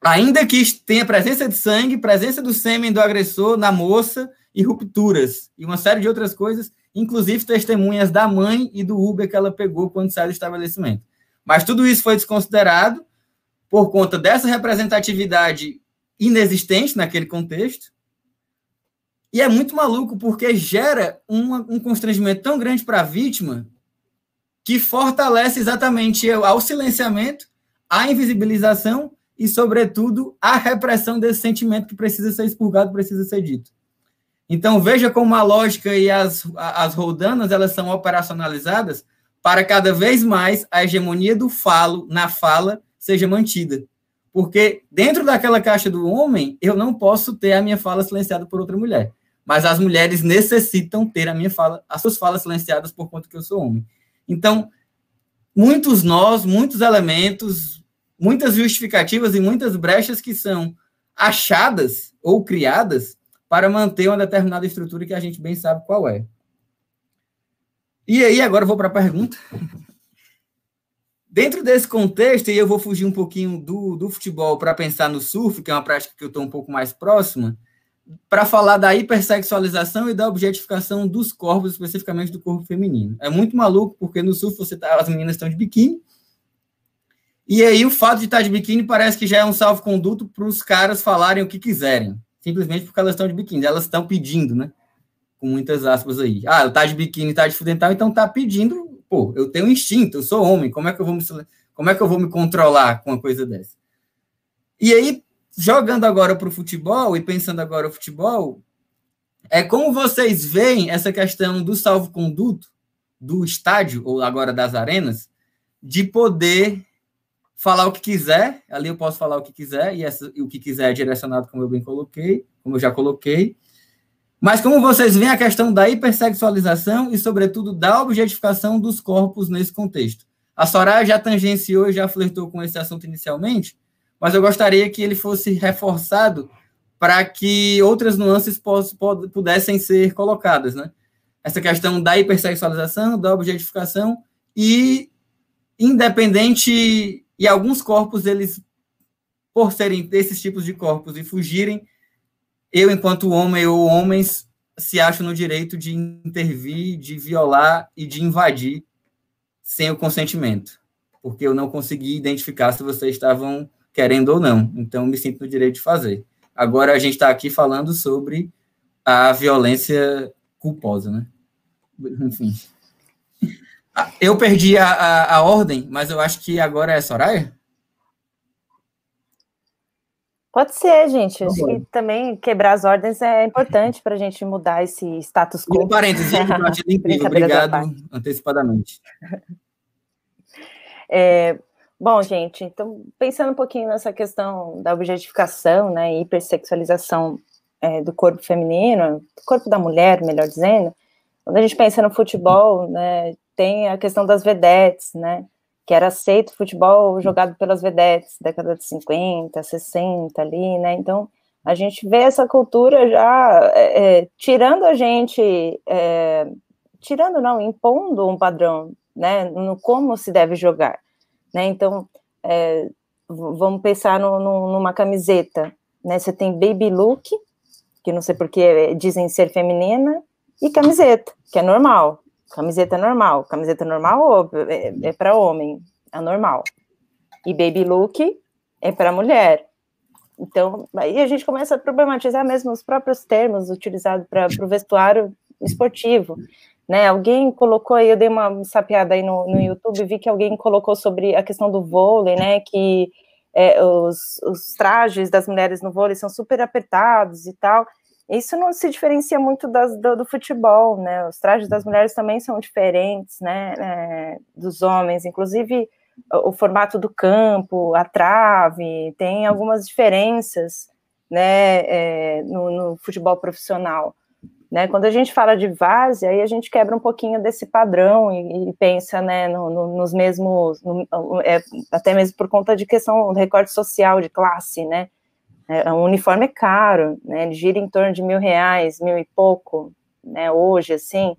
[SPEAKER 6] ainda que tenha presença de sangue, presença do sêmen do agressor na moça e rupturas, e uma série de outras coisas, inclusive testemunhas da mãe e do Uber que ela pegou quando saiu do estabelecimento. Mas tudo isso foi desconsiderado por conta dessa representatividade inexistente naquele contexto. E é muito maluco porque gera um, constrangimento tão grande para a vítima que fortalece exatamente ao silenciamento, a invisibilização e, sobretudo, a repressão desse sentimento que precisa ser expurgado, precisa ser dito. Então, veja como a lógica e as, as roldanas elas são operacionalizadas para cada vez mais a hegemonia do falo na fala seja mantida. Porque dentro daquela caixa do homem, eu não posso ter a minha fala silenciada por outra mulher. Mas as mulheres necessitam ter a minha fala, as suas falas silenciadas por conta que eu sou homem. Então, muitos nós, muitos elementos, muitas justificativas e muitas brechas que são achadas ou criadas para manter uma determinada estrutura que a gente bem sabe qual é. E aí, agora eu vou para a pergunta. Dentro desse contexto, e eu vou fugir um pouquinho do, do futebol para pensar no surf, que é uma prática que eu estou um pouco mais próxima, para falar da hipersexualização e da objetificação dos corpos, especificamente do corpo feminino. É muito maluco, porque no surf você tá, as meninas estão de biquíni, e aí o fato de estar de biquíni parece que já é um salvo-conduto para os caras falarem o que quiserem, simplesmente porque elas estão de biquíni, elas estão pedindo, né? Com muitas aspas aí. Ah, ela tá de biquíni, tá de fudental, então tá pedindo, pô, eu tenho instinto, eu sou homem, como é que eu vou me, como é que eu vou me controlar com uma coisa dessa? E aí, jogando agora para o futebol e pensando agora o futebol, é como vocês veem essa questão do salvo-conduto do estádio, ou agora das arenas, de poder falar o que quiser, ali eu posso falar o que quiser, e, essa, e o que quiser é direcionado, como eu bem coloquei, como eu já coloquei. Mas como vocês veem a questão da hipersexualização e, sobretudo, da objetificação dos corpos nesse contexto. A Soraya já tangenciou e já flertou com esse assunto inicialmente, mas eu gostaria que ele fosse reforçado para que outras nuances pudessem ser colocadas, né? Essa questão da hipersexualização, da objetificação e independente e alguns corpos eles por serem desses tipos de corpos e fugirem, eu enquanto homem ou homens se acham no direito de intervir, de violar e de invadir sem o consentimento, porque eu não consegui identificar se vocês estavam querendo ou não. Então, me sinto no direito de fazer. Agora, a gente está aqui falando sobre a violência culposa, né? Enfim. Eu perdi a, a, a ordem, mas eu acho que agora é Soraya?
[SPEAKER 5] Pode ser, gente. Tá acho que também quebrar as ordens é importante para a gente mudar esse status quo.
[SPEAKER 6] Um parênteses, <laughs> obrigado antecipadamente. <laughs>
[SPEAKER 5] É, Bom, gente, então, pensando um pouquinho nessa questão da objetificação, né, hipersexualização é, do corpo feminino, do corpo da mulher, melhor dizendo, quando a gente pensa no futebol, né, tem a questão das vedetes, né, que era aceito futebol jogado pelas vedetes, década de 50, 60 ali, né, então a gente vê essa cultura já é, é, tirando a gente, é, tirando não, impondo um padrão, né, no como se deve jogar, né? Então, é, vamos pensar no, no, numa camiseta, né? Você tem baby look, que não sei porque dizem ser feminina, e camiseta, que é normal. Camiseta normal. Camiseta normal é, é para homem, é normal. E baby look é para mulher. Então, aí a gente começa a problematizar mesmo os próprios termos utilizados para o vestuário esportivo né? Alguém colocou aí, eu dei uma sapeada aí no, no YouTube, vi que alguém colocou sobre a questão do vôlei, né? Que é, os, os trajes das mulheres no vôlei são super apertados e tal. Isso não se diferencia muito das, do, do, futebol, né? Os trajes das mulheres também são diferentes, né? É, dos homens, inclusive o, o formato do campo, a trave, tem algumas diferenças, né? É, no, no futebol profissional. Né? Quando a gente fala de várzea, aí a gente quebra um pouquinho desse padrão e, e pensa né, no, no, nos mesmos, no, é, até mesmo por conta de questão do recorte social, de classe, né? É, um uniforme é caro, né? Ele gira em torno de mil reais, mil e pouco, né? Hoje, assim,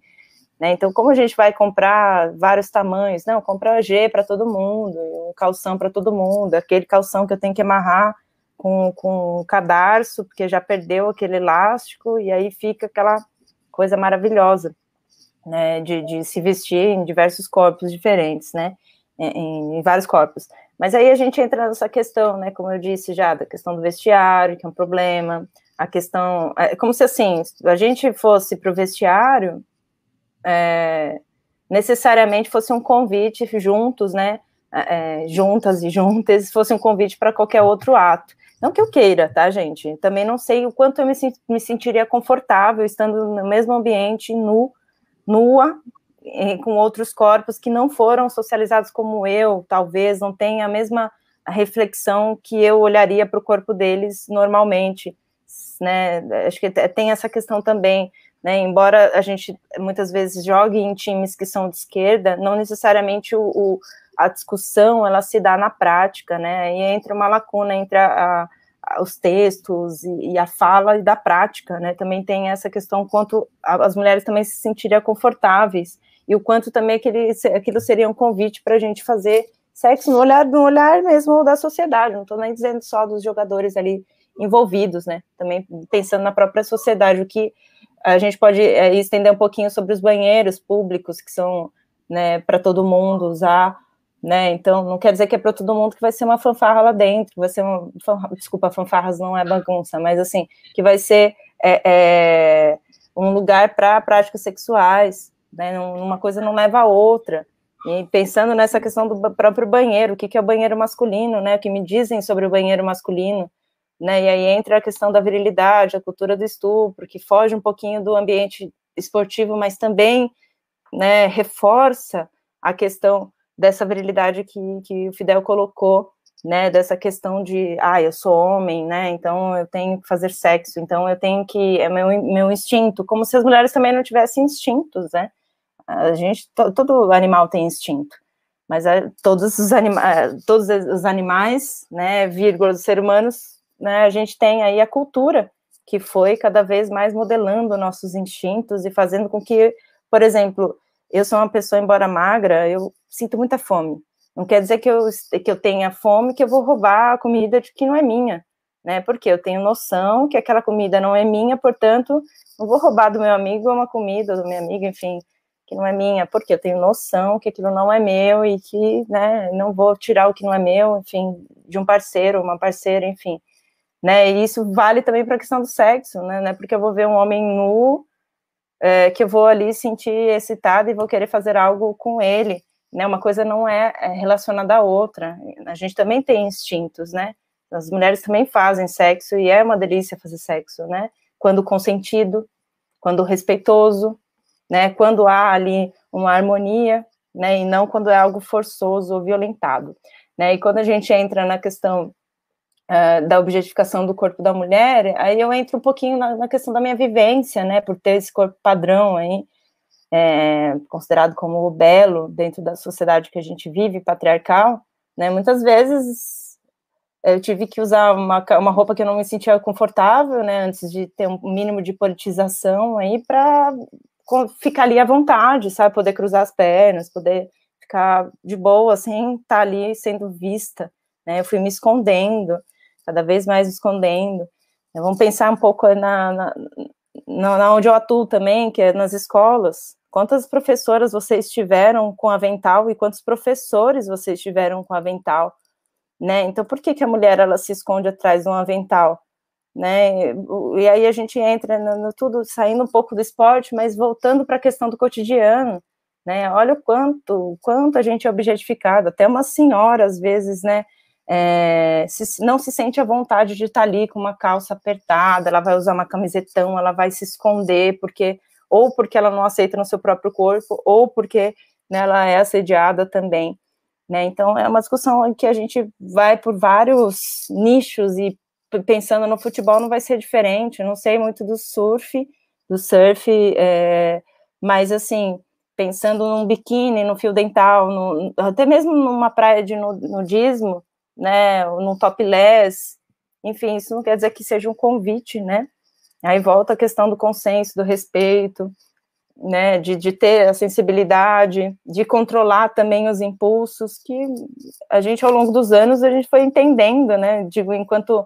[SPEAKER 5] Né? Então, como a gente vai comprar vários tamanhos? Não, compra G para todo mundo, um calção para todo mundo, aquele calção que eu tenho que amarrar com, com o cadarço, porque já perdeu aquele elástico, e aí fica aquela coisa maravilhosa, né, de, de se vestir em diversos corpos diferentes, né, em, em, vários corpos. Mas aí a gente entra nessa questão, né, como eu disse já, da questão do vestiário, que é um problema, a questão, é como se assim, a gente fosse para o vestiário, é, necessariamente fosse um convite juntos, né, é, juntas e juntas, fosse um convite para qualquer outro ato. Não que eu queira, tá, gente? Também não sei o quanto eu me, me sentiria confortável estando no mesmo ambiente, nu, nua, com outros corpos que não foram socializados como eu, talvez não tenha a mesma reflexão que eu olharia para o corpo deles normalmente, né? Acho que tem essa questão também, né? Embora a gente muitas vezes jogue em times que são de esquerda, não necessariamente o, o a discussão ela se dá na prática, né? E entra uma lacuna entre a, a, os textos e, e, a fala e da prática, né? Também tem essa questão quanto as mulheres também se sentiriam confortáveis e o quanto também aquele, aquilo seria um convite para a gente fazer sexo no olhar, no olhar mesmo da sociedade. Não estou nem dizendo só dos jogadores ali envolvidos, né? Também pensando na própria sociedade, o que a gente pode é, estender um pouquinho sobre os banheiros públicos que são né, para todo mundo usar, né? Então, não quer dizer que é para todo mundo que vai ser uma fanfarra lá dentro, vai ser uma. Desculpa, fanfarras não é bagunça, mas assim, que vai ser é, é, um lugar para práticas sexuais, né? Uma coisa não leva a outra. E pensando nessa questão do próprio banheiro, o que, é o banheiro masculino, né? O que me dizem sobre o banheiro masculino, né? E aí entra a questão da virilidade, a cultura do estupro, que foge um pouquinho do ambiente esportivo, mas também né, reforça a questão dessa virilidade que, que o Fidel colocou, né, dessa questão de, ah, eu sou homem, né, então eu tenho que fazer sexo, então eu tenho que, é meu, meu instinto, como se as mulheres também não tivessem instintos, né, a gente, todo animal tem instinto, mas é, todos os animais, todos os animais, né, vírgula, os seres humanos, né, a gente tem aí a cultura, que foi cada vez mais modelando nossos instintos e fazendo com que, por exemplo, eu sou uma pessoa, embora magra, eu sinto muita fome. Não quer dizer que eu, que eu tenha fome, que eu vou roubar a comida que não é minha, né? Porque eu tenho noção que aquela comida não é minha, portanto, não vou roubar do meu amigo uma comida, do meu amigo, enfim, que não é minha, porque eu tenho noção que aquilo não é meu e que, né, não vou tirar o que não é meu, enfim, de um parceiro, uma parceira, enfim. Né, e isso vale também para a questão do sexo, né, né, porque eu vou ver um homem nu é, que eu vou ali sentir excitada e vou querer fazer algo com ele, né? Uma coisa não é, é relacionada à outra. A gente também tem instintos, né? As mulheres também fazem sexo e é uma delícia fazer sexo, né? Quando consentido, quando respeitoso, né? Quando há ali uma harmonia, né? E não quando é algo forçoso ou violentado, né? E quando a gente entra na questão uh, da objetificação do corpo da mulher, aí eu entro um pouquinho na, na questão da minha vivência, né, por ter esse corpo padrão aí, é, considerado como o belo dentro da sociedade que a gente vive, patriarcal, né, muitas vezes eu tive que usar uma, uma roupa que eu não me sentia confortável, né, antes de ter um mínimo de politização aí, para ficar ali à vontade, sabe, poder cruzar as pernas, poder ficar de boa, sem estar tá ali sendo vista, né, eu fui me escondendo, cada vez mais escondendo. Vamos pensar um pouco na, na, na, onde eu atuo também, que é nas escolas. Quantas professoras vocês tiveram com avental e quantos professores vocês tiveram com avental? Né? Então, por que, que a mulher ela se esconde atrás de um avental? Né? E aí a gente entra no, no tudo, saindo um pouco do esporte, mas voltando para a questão do cotidiano. Né? Olha o quanto, quanto a gente é objetificado, até uma senhora, às vezes, né? é, se, não se sente à vontade de estar ali com uma calça apertada, ela vai usar uma camisetão, ela vai se esconder, porque ou porque ela não aceita no seu próprio corpo, ou porque né, ela é assediada também. Né? Então, é uma discussão em que a gente vai por vários nichos e pensando no futebol não vai ser diferente. Não sei muito do surf, do surf, é, mas assim, pensando num biquíni, no fio dental, no, até mesmo numa praia de nudismo, né, num topless, enfim, isso não quer dizer que seja um convite, né? Aí volta a questão do consenso, do respeito, né, de, de ter a sensibilidade, de controlar também os impulsos, que a gente, ao longo dos anos, a gente foi entendendo, né, digo, enquanto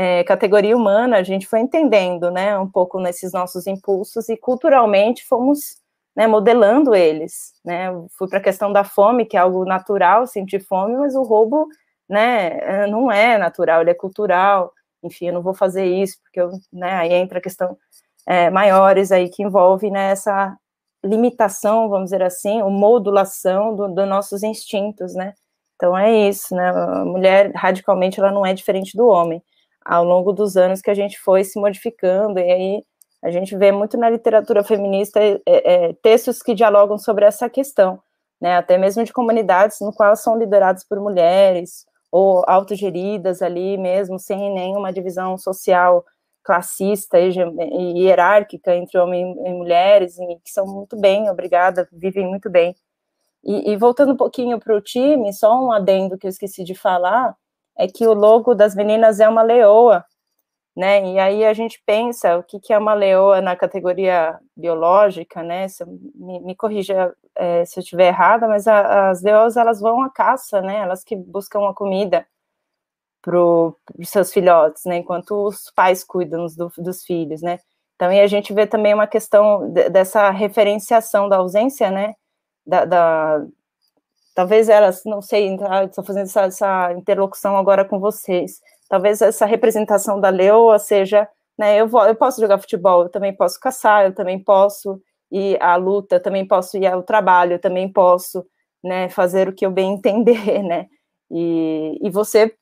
[SPEAKER 5] é, categoria humana, a gente foi entendendo, né, um pouco nesses nossos impulsos e culturalmente fomos, né, modelando eles, né, fui para a questão da fome, que é algo natural, sentir fome, mas o roubo, né, não é natural, ele é cultural, enfim, eu não vou fazer isso, porque eu, né, aí entra a questão é, maiores aí que envolve né, essa limitação, vamos dizer assim, ou modulação dos do nossos instintos, né? Então é isso, né? A mulher radicalmente ela não é diferente do homem. Ao longo dos anos que a gente foi se modificando e aí a gente vê muito na literatura feminista é, é, textos que dialogam sobre essa questão, né? Até mesmo de comunidades no qual são lideradas por mulheres ou autogeridas ali mesmo sem nenhuma divisão social classista e hierárquica entre homens e mulheres, e que são muito bem, obrigada, vivem muito bem. E, e voltando um pouquinho para o time, só um adendo que eu esqueci de falar, é que o logo das meninas é uma leoa, né? E aí a gente pensa o que, que é uma leoa na categoria biológica, né? Se, me, me corrija é, se eu estiver errada, mas a, as leoas elas vão à caça, né? Elas que buscam a comida para os seus filhotes, né? Enquanto os pais cuidam do, dos filhos, né? Então, e a gente vê também uma questão de, dessa referenciação da ausência, né? Da, da talvez elas, não sei, estou fazendo essa, essa, interlocução agora com vocês. Talvez essa representação da leoa seja, né? Eu, vou, eu posso jogar futebol, eu também posso caçar, eu também posso ir à luta, eu também posso ir ao trabalho, eu também posso, né? Fazer o que eu bem <laughs> entender, né? E, e você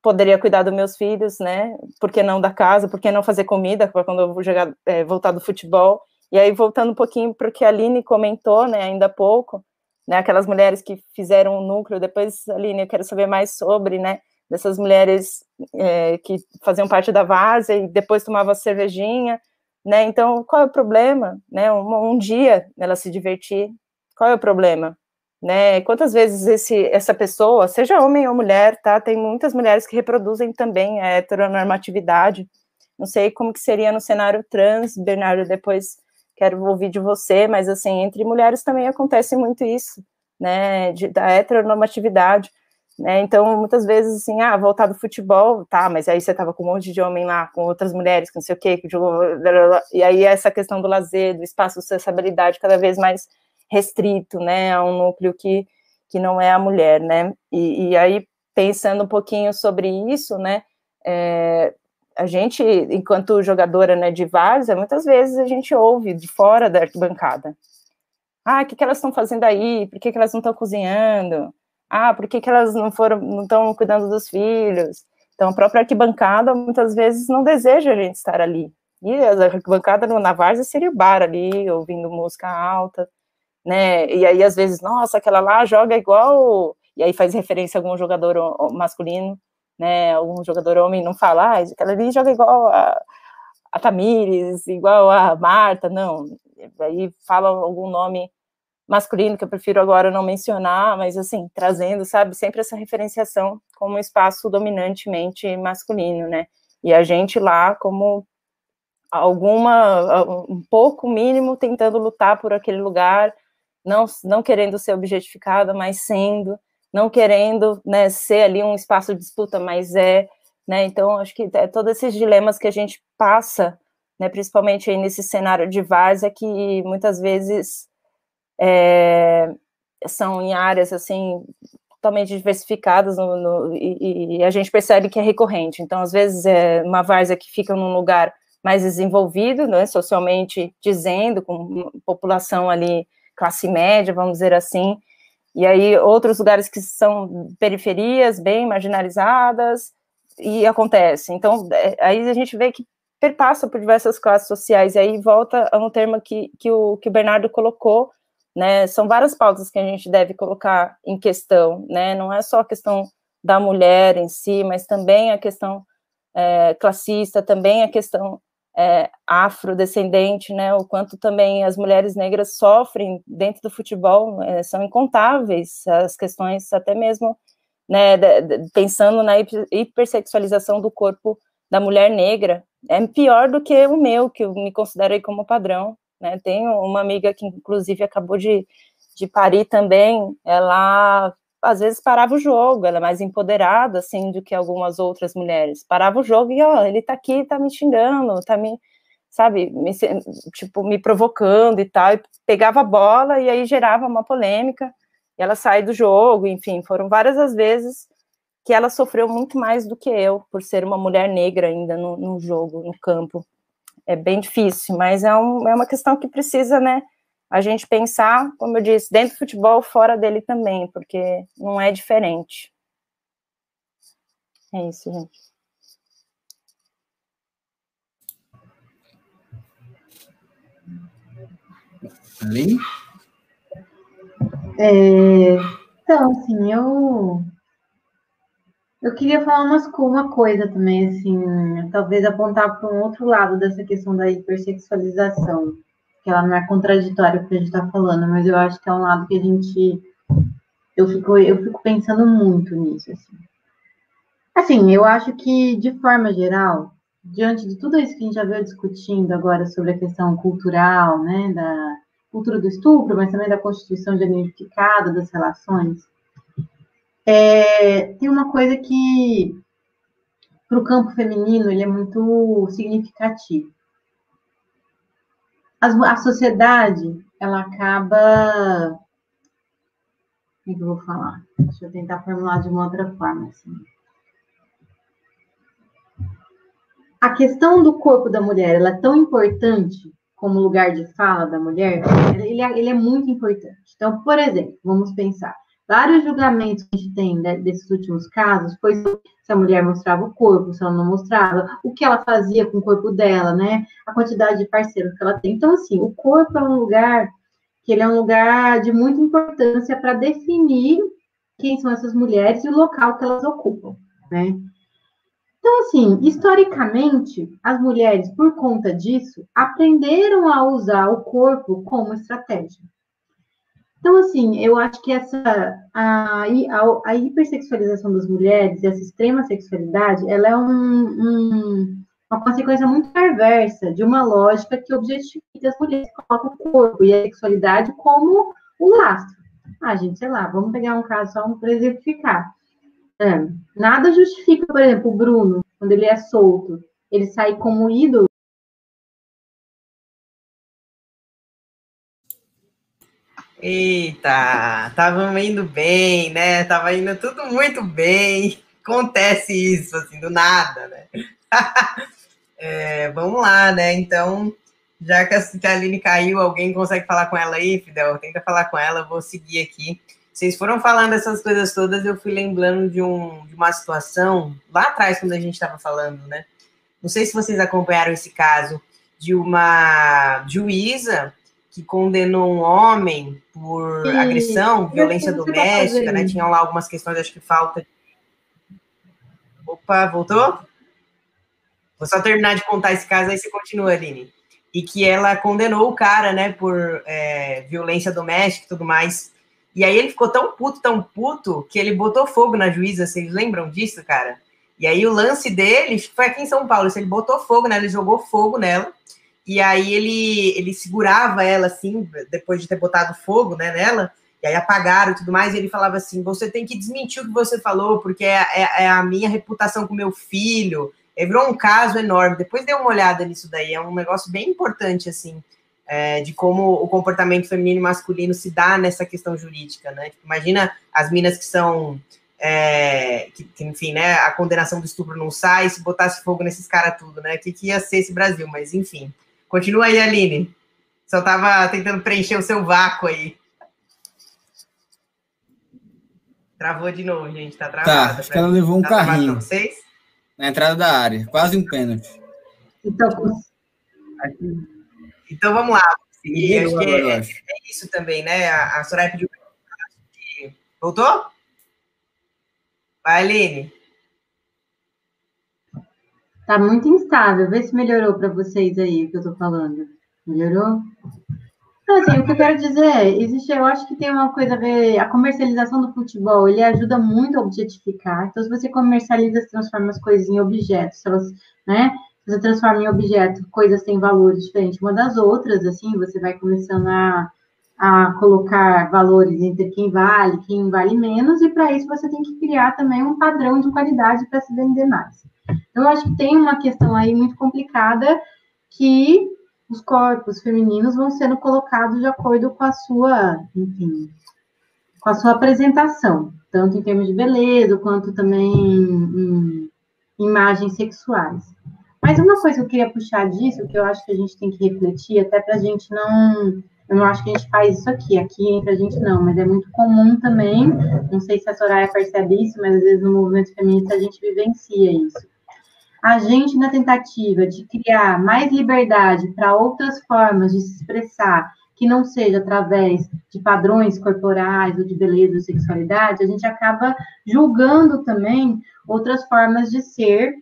[SPEAKER 5] poderia cuidar dos meus filhos, né? Por que não da casa? Por que não fazer comida para quando eu vou jogar, é, voltar do futebol? E aí, voltando um pouquinho para o que a Aline comentou, né, ainda há pouco, né, aquelas mulheres que fizeram o núcleo, depois, Aline, eu quero saber mais sobre, né, dessas mulheres é, que faziam parte da várzea e depois tomavam cervejinha, né, então, qual é o problema, né, um, um dia ela se divertir, qual é o problema? né? Quantas vezes esse, essa pessoa, seja homem ou mulher, tá? Tem muitas mulheres que reproduzem também a heteronormatividade. Não sei como que seria no cenário trans, Bernardo, depois quero ouvir de você, mas assim, entre mulheres também acontece muito isso, né? De, da heteronormatividade. Né, então, muitas vezes, assim, ah, voltar do futebol, tá, mas aí você tava com um monte de homem lá, com outras mulheres, com não sei o quê, que e aí essa questão do lazer, do espaço, sociabilidade cada vez mais restrito, né, a um núcleo que, que não é a mulher, né, e, e aí, pensando um pouquinho sobre isso, né, é, a gente, enquanto jogadora, né, de várzea, muitas vezes a gente ouve de fora da arquibancada, ah, o que, que elas estão fazendo aí, por que, que elas não estão cozinhando, ah, por que, que elas não foram, não estão cuidando dos filhos, então a própria arquibancada, muitas vezes, não deseja a gente estar ali, e a arquibancada na várzea seria o bar ali, ouvindo música alta, né? E aí, às vezes, nossa, aquela lá joga igual. E aí faz referência a algum jogador masculino, né? Algum jogador homem não fala, ah, aquela ali joga igual a, a Tamires, igual a Marta, não. Aí fala algum nome masculino que eu prefiro agora não mencionar, mas assim, trazendo, sabe, sempre essa referenciação como um espaço dominantemente masculino, né? E a gente lá como alguma um pouco mínimo tentando lutar por aquele lugar não, não querendo ser objetificada, mas sendo, não querendo né, ser ali um espaço de disputa, mas é, né, então acho que é todos esses dilemas que a gente passa, né, principalmente aí nesse cenário de várzea, que muitas vezes é, são em áreas, assim, totalmente diversificadas no, no, e, e, a gente percebe que é recorrente, então às vezes é uma várzea que fica num lugar mais desenvolvido, né, socialmente dizendo, com população ali classe média, vamos dizer assim, e aí outros lugares que são periferias, bem marginalizadas, e acontece. Então, é, aí a gente vê que perpassa por diversas classes sociais, e aí volta a um termo que, que, o, que o Bernardo colocou, né, são várias pautas que a gente deve colocar em questão, né, não é só a questão da mulher em si, mas também a questão é, classista, também a questão é, afrodescendente, né, o quanto também as mulheres negras sofrem dentro do futebol, é, são incontáveis as questões, até mesmo né, de, pensando na hipersexualização do corpo da mulher negra, é pior do que o meu, que eu me considero como padrão, né? Tenho uma amiga que, inclusive, acabou de, de parir também, ela às vezes parava o jogo, ela é mais empoderada, assim, do que algumas outras mulheres. Parava o jogo e, ó, ele tá aqui, tá me xingando, tá me, sabe, me, tipo, me provocando e tal, e pegava a bola e aí gerava uma polêmica, e ela sai do jogo, enfim, foram várias as vezes que ela sofreu muito mais do que eu, por ser uma mulher negra ainda no, no jogo, no campo. É bem difícil, mas é, um, é uma questão que precisa, né, a gente pensar, como eu disse, dentro do futebol, fora dele também, porque não é diferente. É isso, gente.
[SPEAKER 6] Ali?
[SPEAKER 4] É, então, assim, eu eu queria falar umas, uma coisa também, assim, talvez apontar para um outro lado dessa questão da hipersexualização que ela não é contraditória com o que a gente está falando, mas eu acho que é um lado que a gente. Eu fico, eu fico pensando muito nisso. Assim. assim, eu acho que, de forma geral, diante de tudo isso que a gente já veio discutindo agora sobre a questão cultural, né, da cultura do estupro, mas também da constituição genificada das relações, é, tem uma coisa que, para o campo feminino, ele é muito significativo a sociedade, ela acaba. Como é que eu vou falar? Deixa eu tentar formular de uma outra forma. Assim. A questão do corpo da mulher ela é tão importante como lugar de fala da mulher, ele é, ele é muito importante. Então, por exemplo, vamos pensar, vários julgamentos que a gente tem desses últimos casos foi se a mulher mostrava o corpo, se ela não mostrava, o que ela fazia com o corpo dela, né? A quantidade de parceiros que ela tem. Então, assim, o corpo é um lugar que ele é um lugar de muita importância para definir quem são essas mulheres e o local que elas ocupam, né? Então, assim, historicamente, as mulheres, por conta disso, aprenderam a usar o corpo como estratégia. Então, assim, eu acho que essa a, a, a hipersexualização das mulheres e essa extrema sexualidade, ela é um, um, uma consequência muito perversa de uma lógica que objetifica as mulheres, coloca o corpo e a sexualidade como um lastro. Ah, gente, sei lá, vamos pegar um caso só para exemplificar. É, nada justifica, por exemplo, o Bruno, quando ele é solto, ele sai como ídolo
[SPEAKER 3] Eita, tava indo bem, né? Tava indo tudo muito bem. Acontece isso, assim, do nada, né? <laughs> é, vamos lá, né? Então, já que a Aline caiu, alguém consegue falar com ela aí, Fidel? Tenta falar com ela, vou seguir aqui. Vocês foram falando essas coisas todas, eu fui lembrando de, um, de uma situação lá atrás, quando a gente estava falando, né? Não sei se vocês acompanharam esse caso de uma juíza que condenou um homem por Sim. agressão, violência doméstica, né? Tinham lá algumas questões, acho que falta. Opa, voltou? Vou só terminar de contar esse caso, aí você continua, Aline. E que ela condenou o cara, né, por é, violência doméstica e tudo mais. E aí ele ficou tão puto, tão puto, que ele botou fogo na juíza. Vocês lembram disso, cara? E aí o lance dele foi aqui em São Paulo. Ele botou fogo nela, ele jogou fogo nela. E aí ele, ele segurava ela assim, depois de ter botado fogo né, nela, e aí apagaram e tudo mais, e ele falava assim: você tem que desmentir o que você falou, porque é, é, é a minha reputação com meu filho. E virou um caso enorme. Depois dê uma olhada nisso daí, é um negócio bem importante, assim, é, de como o comportamento feminino e masculino se dá nessa questão jurídica, né? Tipo, imagina as minas que são. É, que, que, enfim, né? A condenação do estupro não sai, se botasse fogo nesses caras tudo, né? O que, que ia ser esse Brasil? Mas enfim. Continua aí, Aline. Só estava tentando preencher o seu vácuo aí. Travou de novo, gente. Tá travado.
[SPEAKER 6] Tá, acho que ela levou um tá carrinho. Vocês? Na entrada da área. Quase um pênalti.
[SPEAKER 3] Então, então vamos lá. E acho que é, é, isso também, né? A, a Soraya pediu. Voltou? Vai, Aline.
[SPEAKER 4] Tá muito instável. Vê se melhorou para vocês aí o que eu tô falando. Melhorou? Então, assim, o que eu quero dizer é, existe, eu acho que tem uma coisa a ver, a comercialização do futebol, ele ajuda muito a objetificar. Então, se você comercializa, se transforma as coisas em objetos, elas, né? você transforma em objeto coisas sem valores diferentes uma das outras, assim, você vai começando a, a colocar valores entre quem vale, quem vale menos, e para isso você tem que criar também um padrão de qualidade para se vender mais. Então, eu acho que tem uma questão aí muito complicada que os corpos femininos vão sendo colocados de acordo com a sua, enfim, com a sua apresentação, tanto em termos de beleza, quanto também em imagens sexuais. Mas uma coisa que eu queria puxar disso, que eu acho que a gente tem que refletir, até para a gente não. Eu não acho que a gente faz isso aqui, aqui entre a gente não, mas é muito comum também. Não sei se a Soraya percebe isso, mas às vezes no movimento feminista a gente vivencia isso. A gente, na tentativa de criar mais liberdade para outras formas de se expressar, que não seja através de padrões corporais ou de beleza ou sexualidade, a gente acaba julgando também outras formas de ser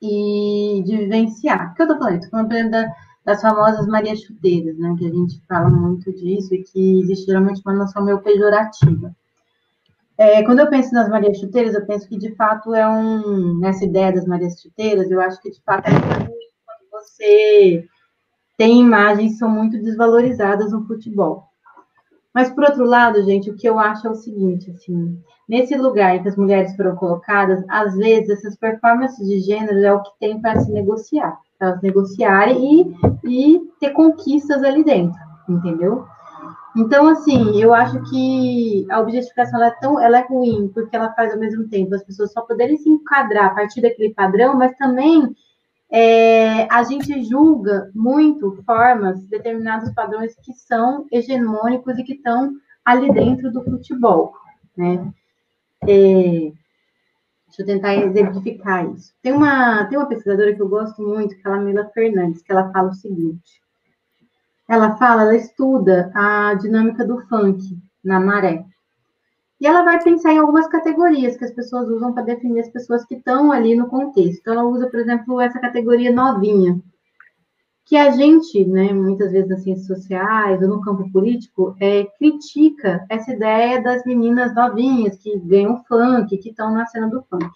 [SPEAKER 4] e de vivenciar. O que eu estou falando? Estou falando da, das famosas Maria Chuteiras, né? Que a gente fala muito disso e que existe geralmente uma noção meio pejorativa. É, quando eu penso nas Marias Chuteiras, eu penso que de fato é um. Nessa ideia das Marias Chuteiras, eu acho que de fato é quando você tem imagens que são muito desvalorizadas no futebol. Mas, por outro lado, gente, o que eu acho é o seguinte, assim, nesse lugar em que as mulheres foram colocadas, às vezes essas performances de gênero é o que tem para se negociar, para elas negociarem e, e ter conquistas ali dentro, entendeu? Então, assim, eu acho que a objetificação ela é, tão, ela é ruim, porque ela faz ao mesmo tempo as pessoas só poderem se enquadrar a partir daquele padrão, mas também é, a gente julga muito formas, determinados padrões que são hegemônicos e que estão ali dentro do futebol, né? É, deixa eu tentar exemplificar isso. Tem uma, tem uma pesquisadora que eu gosto muito, que é a Mila Fernandes, que ela fala o seguinte. Ela fala, ela estuda a dinâmica do funk na maré. E ela vai pensar em algumas categorias que as pessoas usam para definir as pessoas que estão ali no contexto. Então, ela usa, por exemplo, essa categoria novinha, que a gente, né, muitas vezes nas ciências sociais ou no campo político, é, critica essa ideia das meninas novinhas que ganham funk, que estão na cena do funk.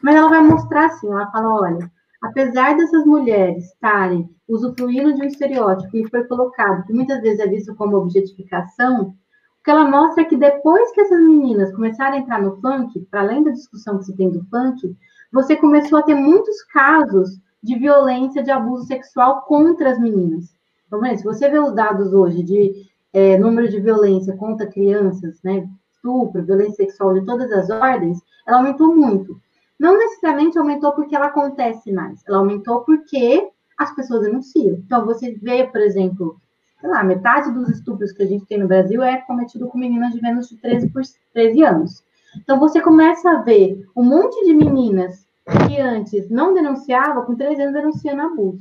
[SPEAKER 4] Mas ela vai mostrar assim, ela fala, olha, apesar dessas mulheres estarem usufruindo de um estereótipo que foi colocado, que muitas vezes é visto como objetificação, o que ela mostra é que depois que essas meninas começaram a entrar no funk, para além da discussão que se tem do funk, você começou a ter muitos casos de violência, de abuso sexual contra as meninas. Então, se você vê os dados hoje de é, número de violência contra crianças, né, estupro, violência sexual de todas as ordens, ela aumentou muito. Não necessariamente aumentou porque ela acontece mais, ela aumentou porque as pessoas denunciam. Então, você vê, por exemplo, sei lá, metade dos estupros que a gente tem no Brasil é cometido com meninas de menos de 13, por 13 anos. Então, você começa a ver um monte de meninas que antes não denunciavam, com 13 anos denunciando abuso.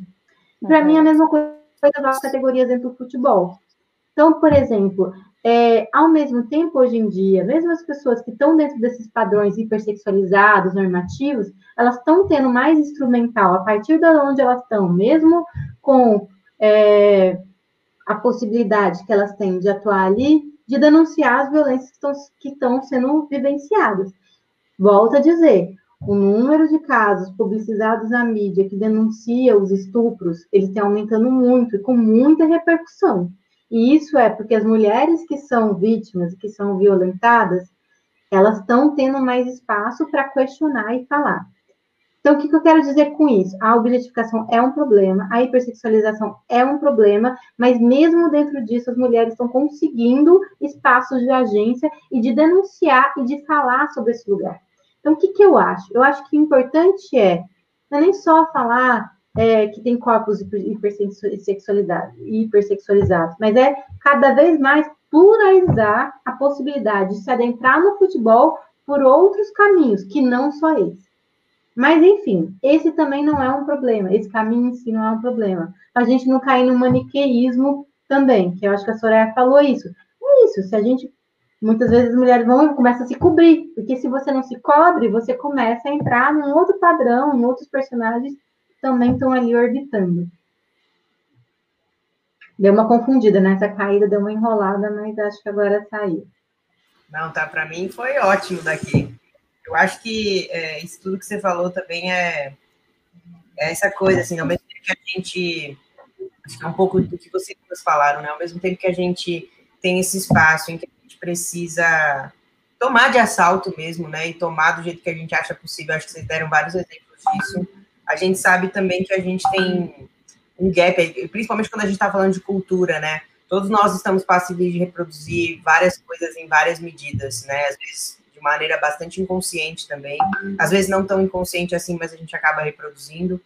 [SPEAKER 4] Para uhum. mim, é a mesma coisa das categorias dentro do futebol. Então, por exemplo, é, ao mesmo tempo, hoje em dia, mesmo as pessoas que estão dentro desses padrões hipersexualizados, normativos, elas estão tendo mais instrumental a partir de onde elas estão, mesmo com é, a possibilidade que elas têm de atuar ali, de denunciar as violências que estão, que estão sendo vivenciadas. Volto a dizer, o número de casos publicizados na mídia que denuncia os estupros, eles estão aumentando muito e com muita repercussão. E isso é porque as mulheres que são vítimas, que são violentadas, elas estão tendo mais espaço para questionar e falar. Então, o que, que eu quero dizer com isso? A objetificação é um problema, a hipersexualização é um problema, mas mesmo dentro disso, as mulheres estão conseguindo espaços de agência e de denunciar e de falar sobre esse lugar. Então, o que, que eu acho? Eu acho que o importante é, não é nem só falar é, que tem corpos hipersexualizados, mas é cada vez mais pluralizar a possibilidade de se adentrar no futebol por outros caminhos, que não só esse. Mas, enfim, esse também não é um problema, esse caminho em si não é um problema. A gente não cair no maniqueísmo também, que eu acho que a Soraya falou isso. É isso, se a gente. Muitas vezes as mulheres vão começam a se cobrir, porque se você não se cobre, você começa a entrar num outro padrão, em outros personagens também estão ali orbitando. Deu uma confundida nessa caída, deu uma enrolada, mas acho que agora saiu.
[SPEAKER 3] Não, tá, para mim foi ótimo daqui. Eu acho que é, isso tudo que você falou também é, é essa coisa, assim, ao mesmo tempo que a gente, acho que é um pouco do que vocês falaram, né, ao mesmo tempo que a gente tem esse espaço em que a gente precisa tomar de assalto mesmo, né, e tomar do jeito que a gente acha possível, acho que vocês deram vários exemplos disso, a gente sabe também que a gente tem um gap, principalmente quando a gente está falando de cultura, né, todos nós estamos passíveis de reproduzir várias coisas em várias medidas, né, às vezes de maneira bastante inconsciente também, às vezes não tão inconsciente assim, mas a gente acaba reproduzindo,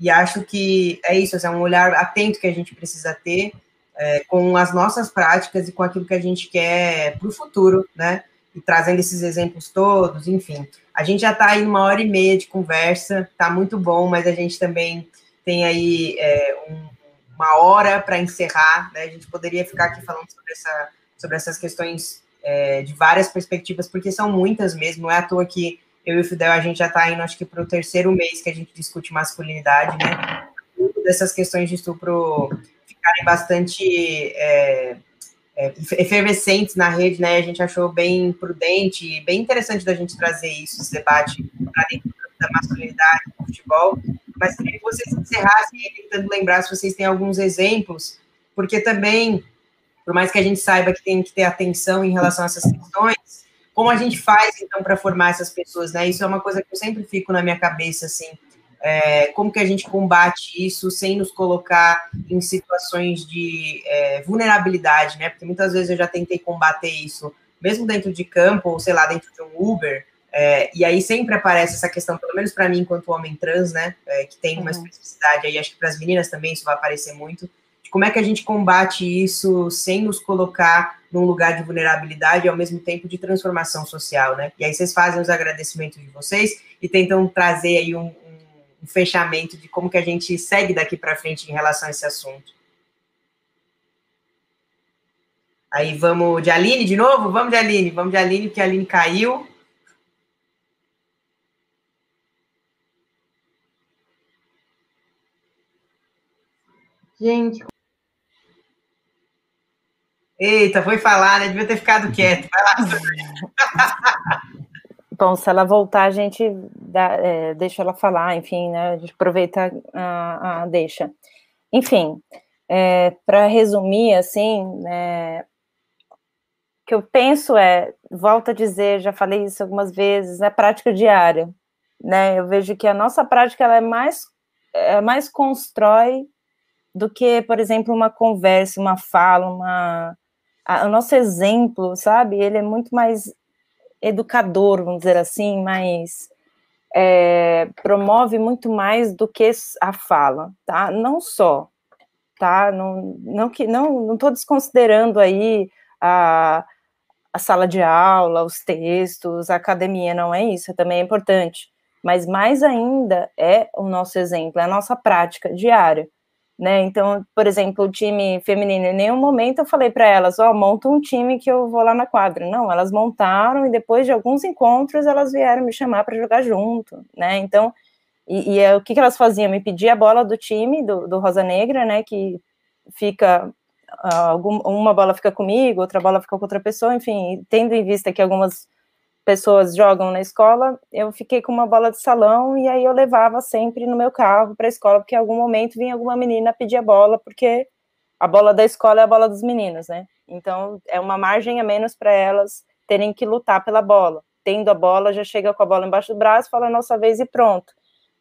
[SPEAKER 3] e acho que é isso, é um olhar atento que a gente precisa ter é, com as nossas práticas e com aquilo que a gente quer para o futuro, né, trazendo esses exemplos todos, enfim. A gente já está aí uma hora e meia de conversa, tá muito bom, mas a gente também tem aí é, um, uma hora para encerrar, né? A gente poderia ficar aqui falando sobre, essa, sobre essas questões é, de várias perspectivas, porque são muitas mesmo, não é à toa que eu e o Fidel, a gente já está indo, acho que para o terceiro mês que a gente discute masculinidade, né? Dessas questões de estupro ficarem bastante é, é, efervescentes na rede, né? A gente achou bem prudente e bem interessante da gente trazer isso, esse debate para dentro da masculinidade do futebol. Mas queria que vocês encerrassem tentando lembrar se vocês têm alguns exemplos, porque também, por mais que a gente saiba que tem que ter atenção em relação a essas questões, como a gente faz então para formar essas pessoas, né? Isso é uma coisa que eu sempre fico na minha cabeça, assim é, como que a gente combate isso sem nos colocar em situações de é, vulnerabilidade, né? Porque muitas vezes eu já tentei combater isso, mesmo dentro de campo, ou sei lá, dentro de um Uber, é, e aí sempre aparece essa questão, pelo menos para mim, enquanto homem trans, né? É, que tem uma uhum. especificidade aí, acho que para as meninas também isso vai aparecer muito. De como é que a gente combate isso sem nos colocar num lugar de vulnerabilidade e ao mesmo tempo de transformação social, né? E aí vocês fazem os agradecimentos de vocês e tentam trazer aí um, um fechamento de como que a gente segue daqui para frente em relação a esse assunto. Aí vamos de Aline de novo? Vamos de Aline, vamos de Aline, porque a Aline caiu.
[SPEAKER 4] Gente.
[SPEAKER 3] Eita, foi falar, né? Devia ter ficado quieto. Vai lá. <laughs>
[SPEAKER 5] Bom, se ela voltar, a gente dá, é, deixa ela falar, enfim, né, a gente aproveita a, a deixa. Enfim, é, para resumir, assim, né, o que eu penso é, volto a dizer, já falei isso algumas vezes, é prática diária, né, eu vejo que a nossa prática, ela é mais, é mais constrói do que, por exemplo, uma conversa, uma fala, uma... A, o nosso exemplo, sabe, ele é muito mais educador, vamos dizer assim, mas é, promove muito mais do que a fala, tá? Não só, tá? Não, não que não, não estou desconsiderando aí a, a sala de aula, os textos, a academia, não é isso, também é importante. Mas mais ainda é o nosso exemplo, é a nossa prática diária né? Então, por exemplo, o time feminino, em nenhum momento eu falei para elas, ó, oh, monta um time que eu vou lá na quadra. Não, elas montaram e depois de alguns encontros elas vieram me chamar para jogar junto, né? Então, e, e é, o que, que elas faziam? Me pedir a bola do time, do, do Rosa Negra, né? Que fica uh, algum, uma bola fica comigo, outra bola fica com outra pessoa, enfim, tendo em vista que algumas pessoas jogam na escola, eu fiquei com uma bola de salão e aí eu levava sempre no meu carro para a escola, porque em algum momento vinha alguma menina pedir a bola, porque a bola da escola é a bola dos meninos, né? Então é uma margem a menos para elas terem que lutar pela bola. Tendo a bola, já chega com a bola embaixo do braço, fala nossa vez e pronto,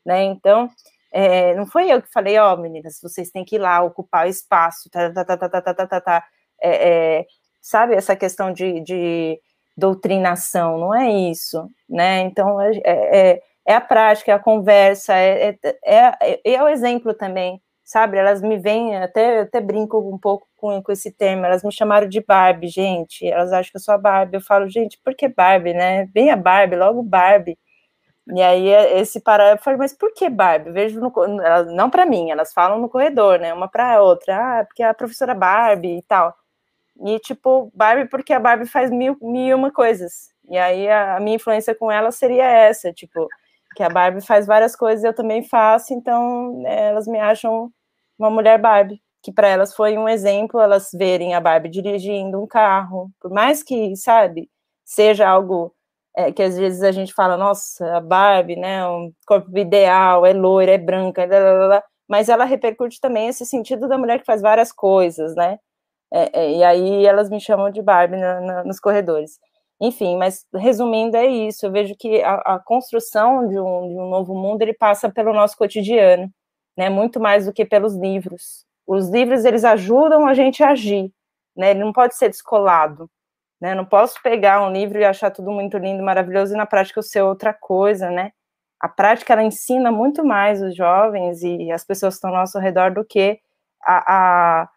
[SPEAKER 5] né? Então é, não foi eu que falei, ó, oh, meninas, vocês têm que ir lá ocupar o espaço, tá, tá, tá, tá, tá, tá, tá, tá, tá. É, é, sabe essa questão de, de doutrinação, não é isso, né? Então, é, é, é a prática, é a conversa, é, é, é, é, o exemplo também, sabe? Elas me vêm, até, até brinco um pouco com, com esse termo, elas me chamaram de Barbie, gente, elas acham que eu sou a Barbie, eu falo, gente, por que Barbie, né? Bem a Barbie, logo Barbie. E aí, esse parágrafo, eu falei, mas por que Barbie? Vejo no, não para mim, elas falam no corredor, né? Uma para outra, ah, porque a professora Barbie e tal. E, tipo, Barbie, porque a Barbie faz mil, mil e uma coisas. E aí a, a, minha influência com ela seria essa, tipo, que a Barbie faz várias coisas eu também faço, então né, elas me acham uma mulher Barbie. Que para elas foi um exemplo, elas verem a Barbie dirigindo um carro, por mais que, sabe, seja algo é, que às vezes a gente fala, nossa, a Barbie, né, um corpo ideal, é loira, é branca, blá, blá, blá, mas ela repercute também esse sentido da mulher que faz várias coisas, né? É, é, e aí elas me chamam de Barbie na, na, nos corredores. Enfim, mas resumindo é isso, eu vejo que a, a construção de um, de um, novo mundo, ele passa pelo nosso cotidiano, né, muito mais do que pelos livros. Os livros, eles ajudam a gente a agir, né, ele não pode ser descolado, né, não posso pegar um livro e achar tudo muito lindo, maravilhoso, e na prática eu ser outra coisa, né, a prática, ela ensina muito mais os jovens e as pessoas que estão ao nosso redor do que a, a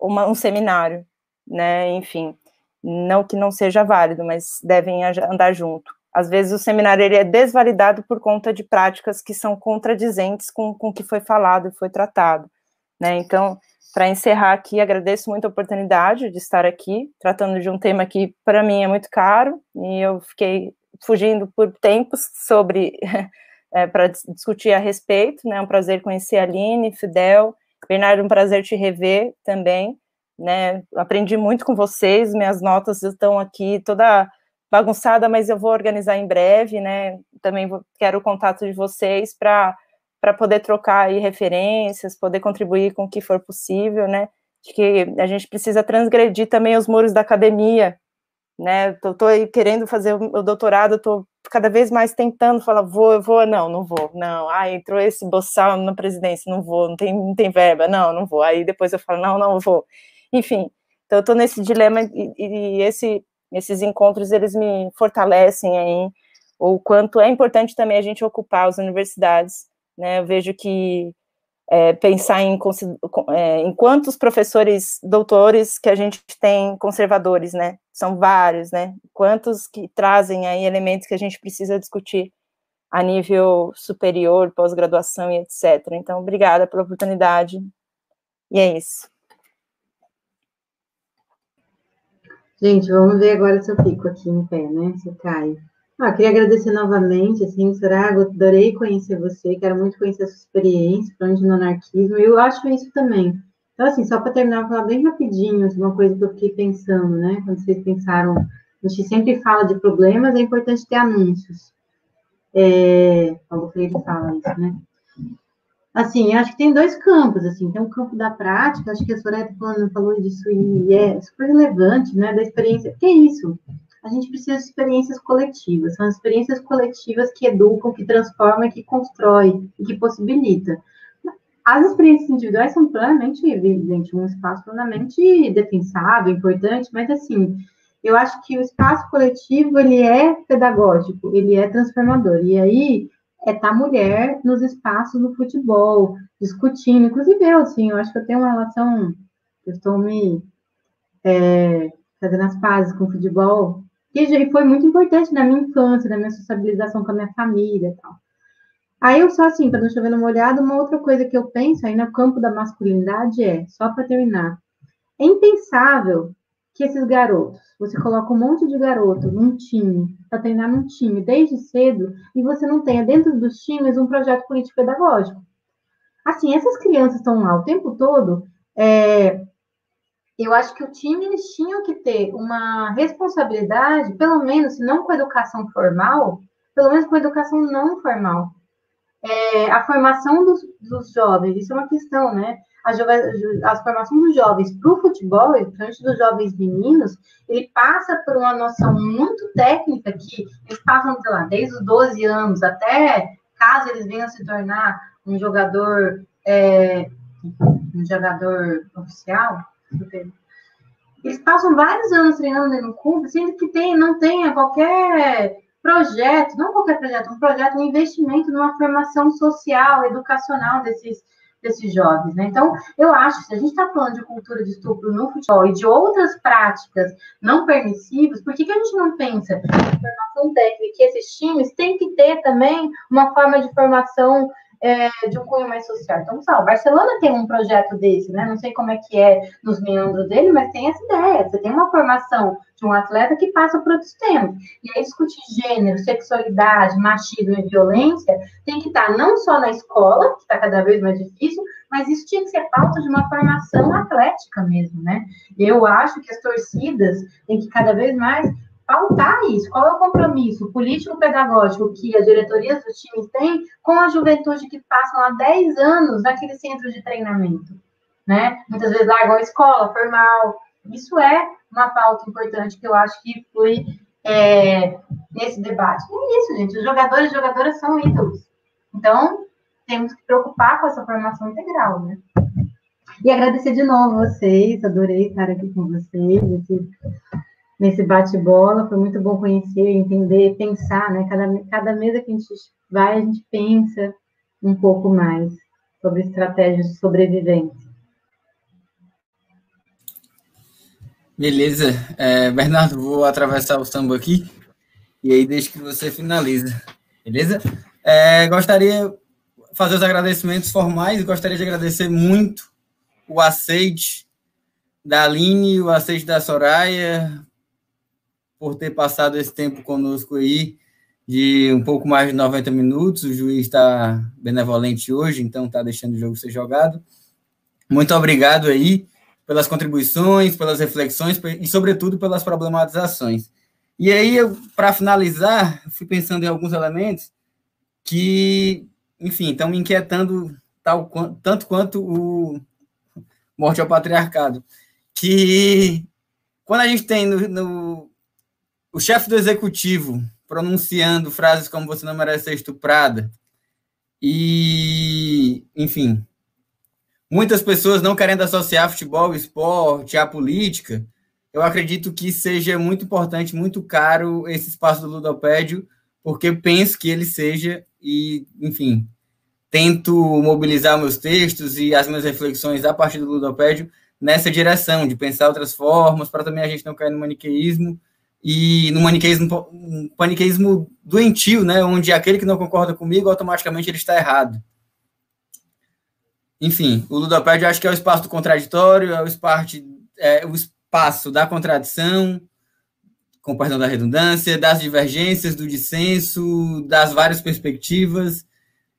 [SPEAKER 5] uma, um seminário, né, enfim, não que não seja válido, mas devem andar junto. Às vezes o seminário ele é desvalidado por conta de práticas que são contradizentes com, com o que foi falado e foi tratado. Né? Então, para encerrar aqui, agradeço muito a oportunidade de estar aqui, tratando de um tema que para mim é muito caro, e eu fiquei fugindo por tempos sobre <laughs> é, para discutir a respeito. Né? É um prazer conhecer a Aline, Fidel, Bernardo, um prazer te rever também né? Aprendi muito com vocês, minhas notas estão aqui toda bagunçada, mas eu vou organizar em breve, né? Também quero o contato de vocês para para poder trocar aí referências, poder contribuir com o que for possível, né? De que a gente precisa transgredir também os muros da academia, né? Tô, tô querendo fazer o doutorado, tô cada vez mais tentando falar, vou, eu vou, não, não vou, não. Ah, entrou esse boçal na presidência, não vou, não tem, não tem verba, não, não vou. Aí depois eu falo, não, não vou. Enfim, então eu estou nesse dilema e, e esse, esses encontros, eles me fortalecem aí, o quanto é importante também a gente ocupar as universidades, né, eu vejo que é, pensar em, é, em quantos professores doutores que a gente tem conservadores, né, são vários, né, quantos que trazem aí elementos que a gente precisa discutir a nível superior, pós-graduação e etc. Então, obrigada pela oportunidade, e é isso.
[SPEAKER 4] Gente, vamos ver agora se eu fico aqui em pé, né? Se eu caio. Ah, queria agradecer novamente, assim, Sorago, adorei conhecer você, quero muito conhecer a sua experiência, falando de anarquismo, eu acho isso também. Então, assim, só para terminar, vou falar bem rapidinho, assim, uma coisa que eu fiquei pensando, né, quando vocês pensaram, a gente sempre fala de problemas, é importante ter anúncios. É, Paulo Freire fala isso, né? Assim, acho que tem dois campos, assim, tem um campo da prática, acho que a Soraya falando, falou disso e é super relevante, né, da experiência, que é isso? A gente precisa de experiências coletivas, são experiências coletivas que educam, que transformam, que constroem e que possibilita. As experiências individuais são plenamente, evidente, um espaço plenamente defensável, importante, mas assim, eu acho que o espaço coletivo, ele é pedagógico, ele é transformador, e aí é estar tá mulher nos espaços do futebol, discutindo. Inclusive eu, assim, eu acho que eu tenho uma relação, eu estou me é, fazendo as pazes com o futebol, que foi muito importante na minha infância, na minha sociabilização com a minha família e tal. Aí eu só assim, para não chover numa olhada, uma outra coisa que eu penso aí no campo da masculinidade é, só para terminar, é impensável que esses garotos, você coloca um monte de garoto num time, para treinar num time desde cedo, e você não tenha dentro dos times um projeto político-pedagógico. Assim, essas crianças estão lá o tempo todo, é, eu acho que o time eles tinham que ter uma responsabilidade, pelo menos, se não com a educação formal, pelo menos com a educação não formal. É, a formação dos, dos jovens, isso é uma questão, né? a, a formação dos jovens para o futebol, principalmente dos jovens meninos, ele passa por uma noção muito técnica que eles passam, sei lá, desde os 12 anos até caso eles venham se tornar um jogador, é, um jogador oficial, eles passam vários anos treinando no clube, sendo que tem, não tenha qualquer projeto, não qualquer projeto, um projeto, um investimento numa formação social, educacional desses desses jovens, né? Então, eu acho que se a gente está falando de cultura de estupro no futebol e de outras práticas não permissivas, por que, que a gente não pensa em formação técnica que esses times têm que ter também uma forma de formação é, de um cunho mais social. Então, sabe, o Barcelona tem um projeto desse, né? Não sei como é que é nos meandros dele, mas tem essa ideia. Você tem uma formação de um atleta que passa por outros temas. E aí discutir gênero, sexualidade, machismo e violência tem que estar não só na escola, que está cada vez mais difícil, mas isso tinha que ser pauta de uma formação atlética mesmo, né? Eu acho que as torcidas têm que cada vez mais pautar isso. Qual é o compromisso político-pedagógico que as diretorias dos times têm com a juventude que passam há 10 anos naquele centro de treinamento? Né? Muitas vezes largam a escola formal. Isso é uma pauta importante que eu acho que foi é, nesse debate. E é isso, gente. Os jogadores e jogadoras são ídolos. Então, temos que preocupar com essa formação integral, né? E agradecer de novo vocês, adorei estar aqui com vocês, esse, nesse bate-bola, foi muito bom conhecer, entender, pensar, né? Cada, cada mesa que a gente vai, a gente pensa um pouco mais sobre estratégias de sobrevivência.
[SPEAKER 6] Beleza. É, Bernardo, vou atravessar o samba aqui e aí deixa que você finaliza. Beleza? É, gostaria de fazer os agradecimentos formais, gostaria de agradecer muito o aceite da Aline, o aceite da Soraya, por ter passado esse tempo conosco aí, de um pouco mais de 90 minutos. O juiz está benevolente hoje, então está deixando o jogo ser jogado. Muito obrigado aí pelas contribuições, pelas reflexões e, sobretudo, pelas problematizações. E aí, para finalizar, fui pensando em alguns elementos que, enfim, estão me inquietando tal, tanto quanto o Morte ao Patriarcado. Que quando a gente tem no, no o chefe do executivo pronunciando frases como você não merece ser estuprada, e, enfim, muitas pessoas não querendo associar futebol, esporte, à política, eu acredito que seja muito importante, muito caro esse espaço do Ludopédio, porque penso que ele seja, e, enfim, tento mobilizar meus textos e as minhas reflexões a partir do Ludopédio nessa direção, de pensar outras formas, para também a gente não cair no maniqueísmo, e no maniqueísmo, um maniqueísmo doentio, né, onde aquele que não concorda comigo, automaticamente ele está errado. Enfim, o Ludopédio acho que é o espaço do contraditório, é o espaço, é o espaço da contradição, com perdão da redundância, das divergências, do dissenso, das várias perspectivas,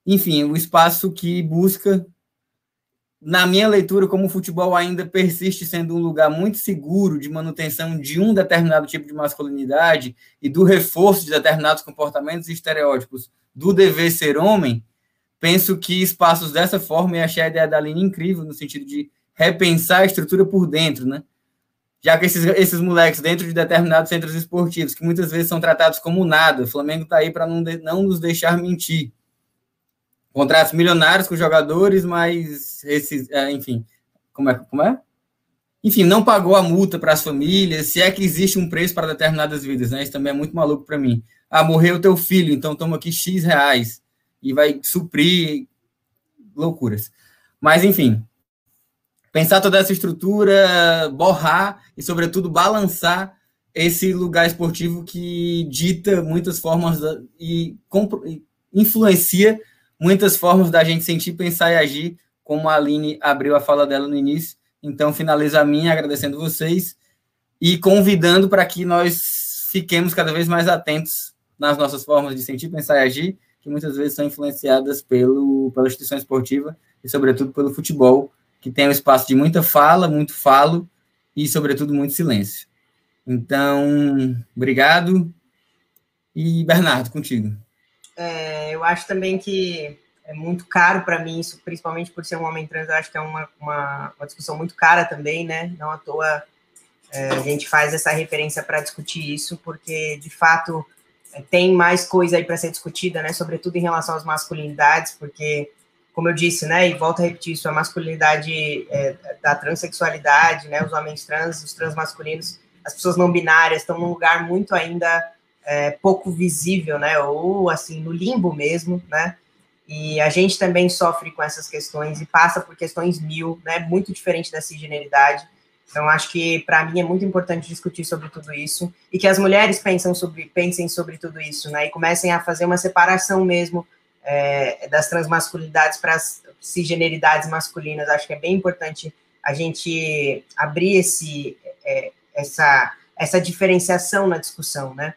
[SPEAKER 6] enfim, o espaço que busca, na minha leitura, como o futebol ainda persiste sendo um lugar muito seguro de manutenção de um determinado tipo de masculinidade e do reforço de determinados comportamentos e estereótipos do dever ser homem, penso que espaços dessa forma, e achei a ideia da Aline incrível, no sentido de repensar a estrutura por dentro, né? Já que esses, esses moleques dentro de determinados centros esportivos, que muitas vezes são tratados como nada, o Flamengo está aí para não, não nos deixar mentir. Contratos milionários com jogadores, mas esses, é, enfim, como é, como é? Enfim, não pagou a multa para as famílias, se é que existe um preço para determinadas vidas, né? Isso também é muito maluco para mim. Ah, morreu teu filho, então toma aqui X reais e vai suprir loucuras. Mas, enfim, pensar toda essa estrutura, borrar e, sobretudo, balançar esse lugar esportivo que dita muitas formas e influencia muitas formas da gente sentir, pensar e agir, como a Aline abriu a fala dela no início. Então, finalizo a minha agradecendo vocês e convidando para que nós fiquemos cada vez mais atentos nas nossas formas de sentir, pensar e agir que muitas vezes são influenciadas pelo, pela instituição esportiva e, sobretudo, pelo futebol, que tem um espaço de muita fala, muito falo e, sobretudo, muito silêncio. Então, obrigado. E, Bernardo, contigo.
[SPEAKER 3] É, eu acho também que é muito caro para mim, isso, principalmente por ser um homem trans, eu acho que é uma, uma, uma discussão muito cara também, né? Não à toa é, a gente faz essa referência para discutir isso, porque, de fato, tem mais coisa aí para ser discutida, né? Sobretudo em relação às masculinidades, porque, como eu disse, né? E volto a repetir isso, a masculinidade é, da transexualidade, né? Os homens trans, os transmasculinos, as pessoas não binárias estão num lugar muito ainda é, pouco visível, né? Ou assim no limbo mesmo, né? E a gente também sofre com essas questões e passa por questões mil, né? Muito diferente da cisgeneridade. Então, acho que para mim é muito importante discutir sobre tudo isso e que as mulheres pensam sobre, pensem sobre tudo isso, né? E comecem a fazer uma separação mesmo é, das transmasculinidades para as cisgeneridades masculinas. Acho que é bem importante a gente abrir esse, é, essa, essa diferenciação na discussão, né?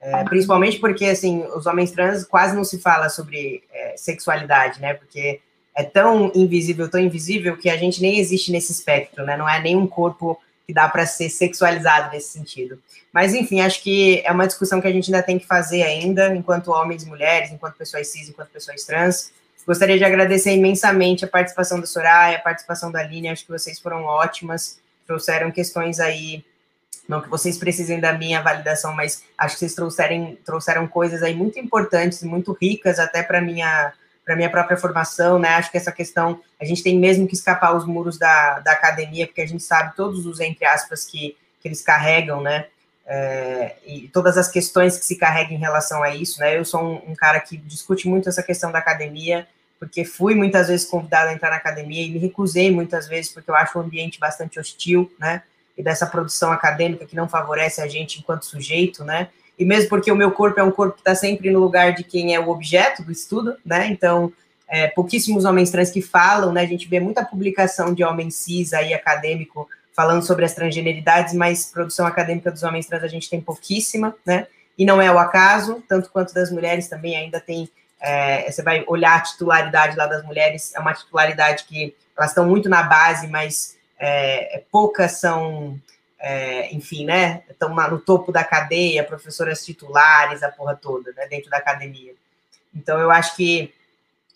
[SPEAKER 3] É, principalmente porque, assim, os homens trans quase não se fala sobre é, sexualidade, né? Porque é tão invisível, tão invisível, que a gente nem existe nesse espectro, né? Não é nenhum corpo que dá para ser sexualizado nesse sentido. Mas, enfim, acho que é uma discussão que a gente ainda tem que fazer ainda, enquanto homens e mulheres, enquanto pessoas cis, enquanto pessoas trans. Gostaria de agradecer imensamente a participação da Soraya, a participação da Aline, acho que vocês foram ótimas, trouxeram questões aí, não que vocês precisem da minha validação, mas acho que vocês trouxeram, trouxeram coisas aí muito importantes, muito ricas até para minha para minha própria formação, né? Acho que essa questão a gente tem mesmo que escapar os muros da, da academia, porque a gente sabe todos os entre aspas que, que eles carregam, né? É, e todas as questões que se carregam em relação a isso, né? Eu sou um, um, cara que discute muito essa questão da academia, porque fui muitas vezes convidado a entrar na academia e me recusei muitas vezes porque eu acho o ambiente bastante hostil, né? E dessa produção acadêmica que não favorece a gente enquanto sujeito, né? E mesmo porque o meu corpo é um corpo que está sempre no lugar de quem é o objeto do estudo, né? Então, é, pouquíssimos homens trans que falam, né? A gente vê muita publicação de homens cis aí acadêmico falando sobre as transgeneridades, mas produção acadêmica dos homens trans a gente tem pouquíssima, né? E não é o acaso, tanto quanto das mulheres também ainda tem. É, você vai olhar a titularidade lá das mulheres, é uma titularidade que elas estão muito na base, mas é, poucas são, é, enfim, né? Estão no topo da cadeia, professoras titulares, a porra toda, né? Dentro da academia. Então, eu acho que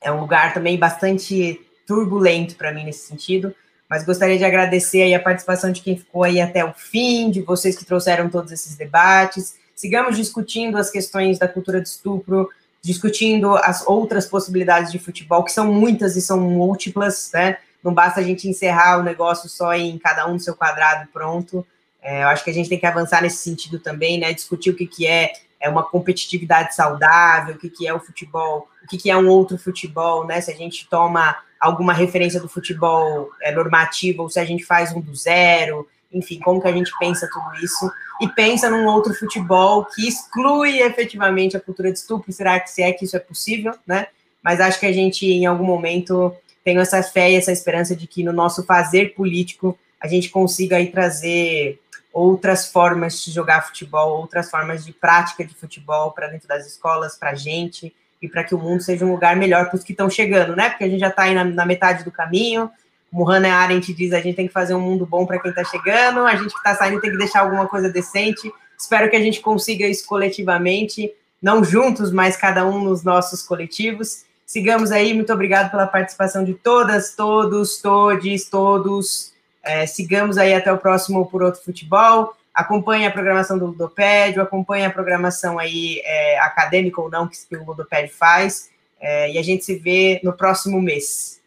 [SPEAKER 3] é um lugar também bastante turbulento para mim nesse sentido. Mas gostaria de agradecer aí a participação de quem ficou aí até o fim, de vocês que trouxeram todos esses debates. Sigamos discutindo as questões da cultura de estupro, discutindo as outras possibilidades de futebol, que são muitas e são múltiplas, né? Não basta a gente encerrar o negócio só em cada um no seu quadrado pronto. É, eu acho que a gente tem que avançar nesse sentido também, né? Discutir o que, que é, é uma competitividade saudável, o que, que é o futebol, o que, que é um outro futebol, né? Se a gente toma alguma referência do futebol é, normativo, ou se a gente faz um do zero, enfim, como que a gente pensa tudo isso, e pensa num outro futebol que exclui efetivamente a cultura de estupro, será que se é que isso é possível, né? Mas acho que a gente, em algum momento, tem essa fé e essa esperança de que no nosso fazer político a gente consiga aí trazer outras formas de jogar futebol, outras formas de prática de futebol para dentro das escolas, para a gente, e para que o mundo seja um lugar melhor para os que estão chegando, né? Porque a gente já está aí na, na, metade do caminho. Como Hannah Arendt diz, a gente tem que fazer um mundo bom para quem está chegando, a gente que está saindo tem que deixar alguma coisa decente. Espero que a gente consiga isso coletivamente, não juntos, mas cada um nos nossos coletivos. Sigamos aí, muito obrigado pela participação de todas, todos, todes, todos. É, sigamos aí até o próximo Por Outro Futebol acompanhe a programação do Ludopédio, acompanhe a programação aí é, acadêmica ou não que, que o Ludopédio faz, é, e a gente se vê no próximo mês.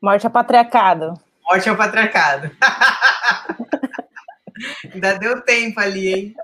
[SPEAKER 5] Morte ao patriarcado.
[SPEAKER 3] Morte ao patriarcado. <laughs> Ainda deu tempo ali, hein?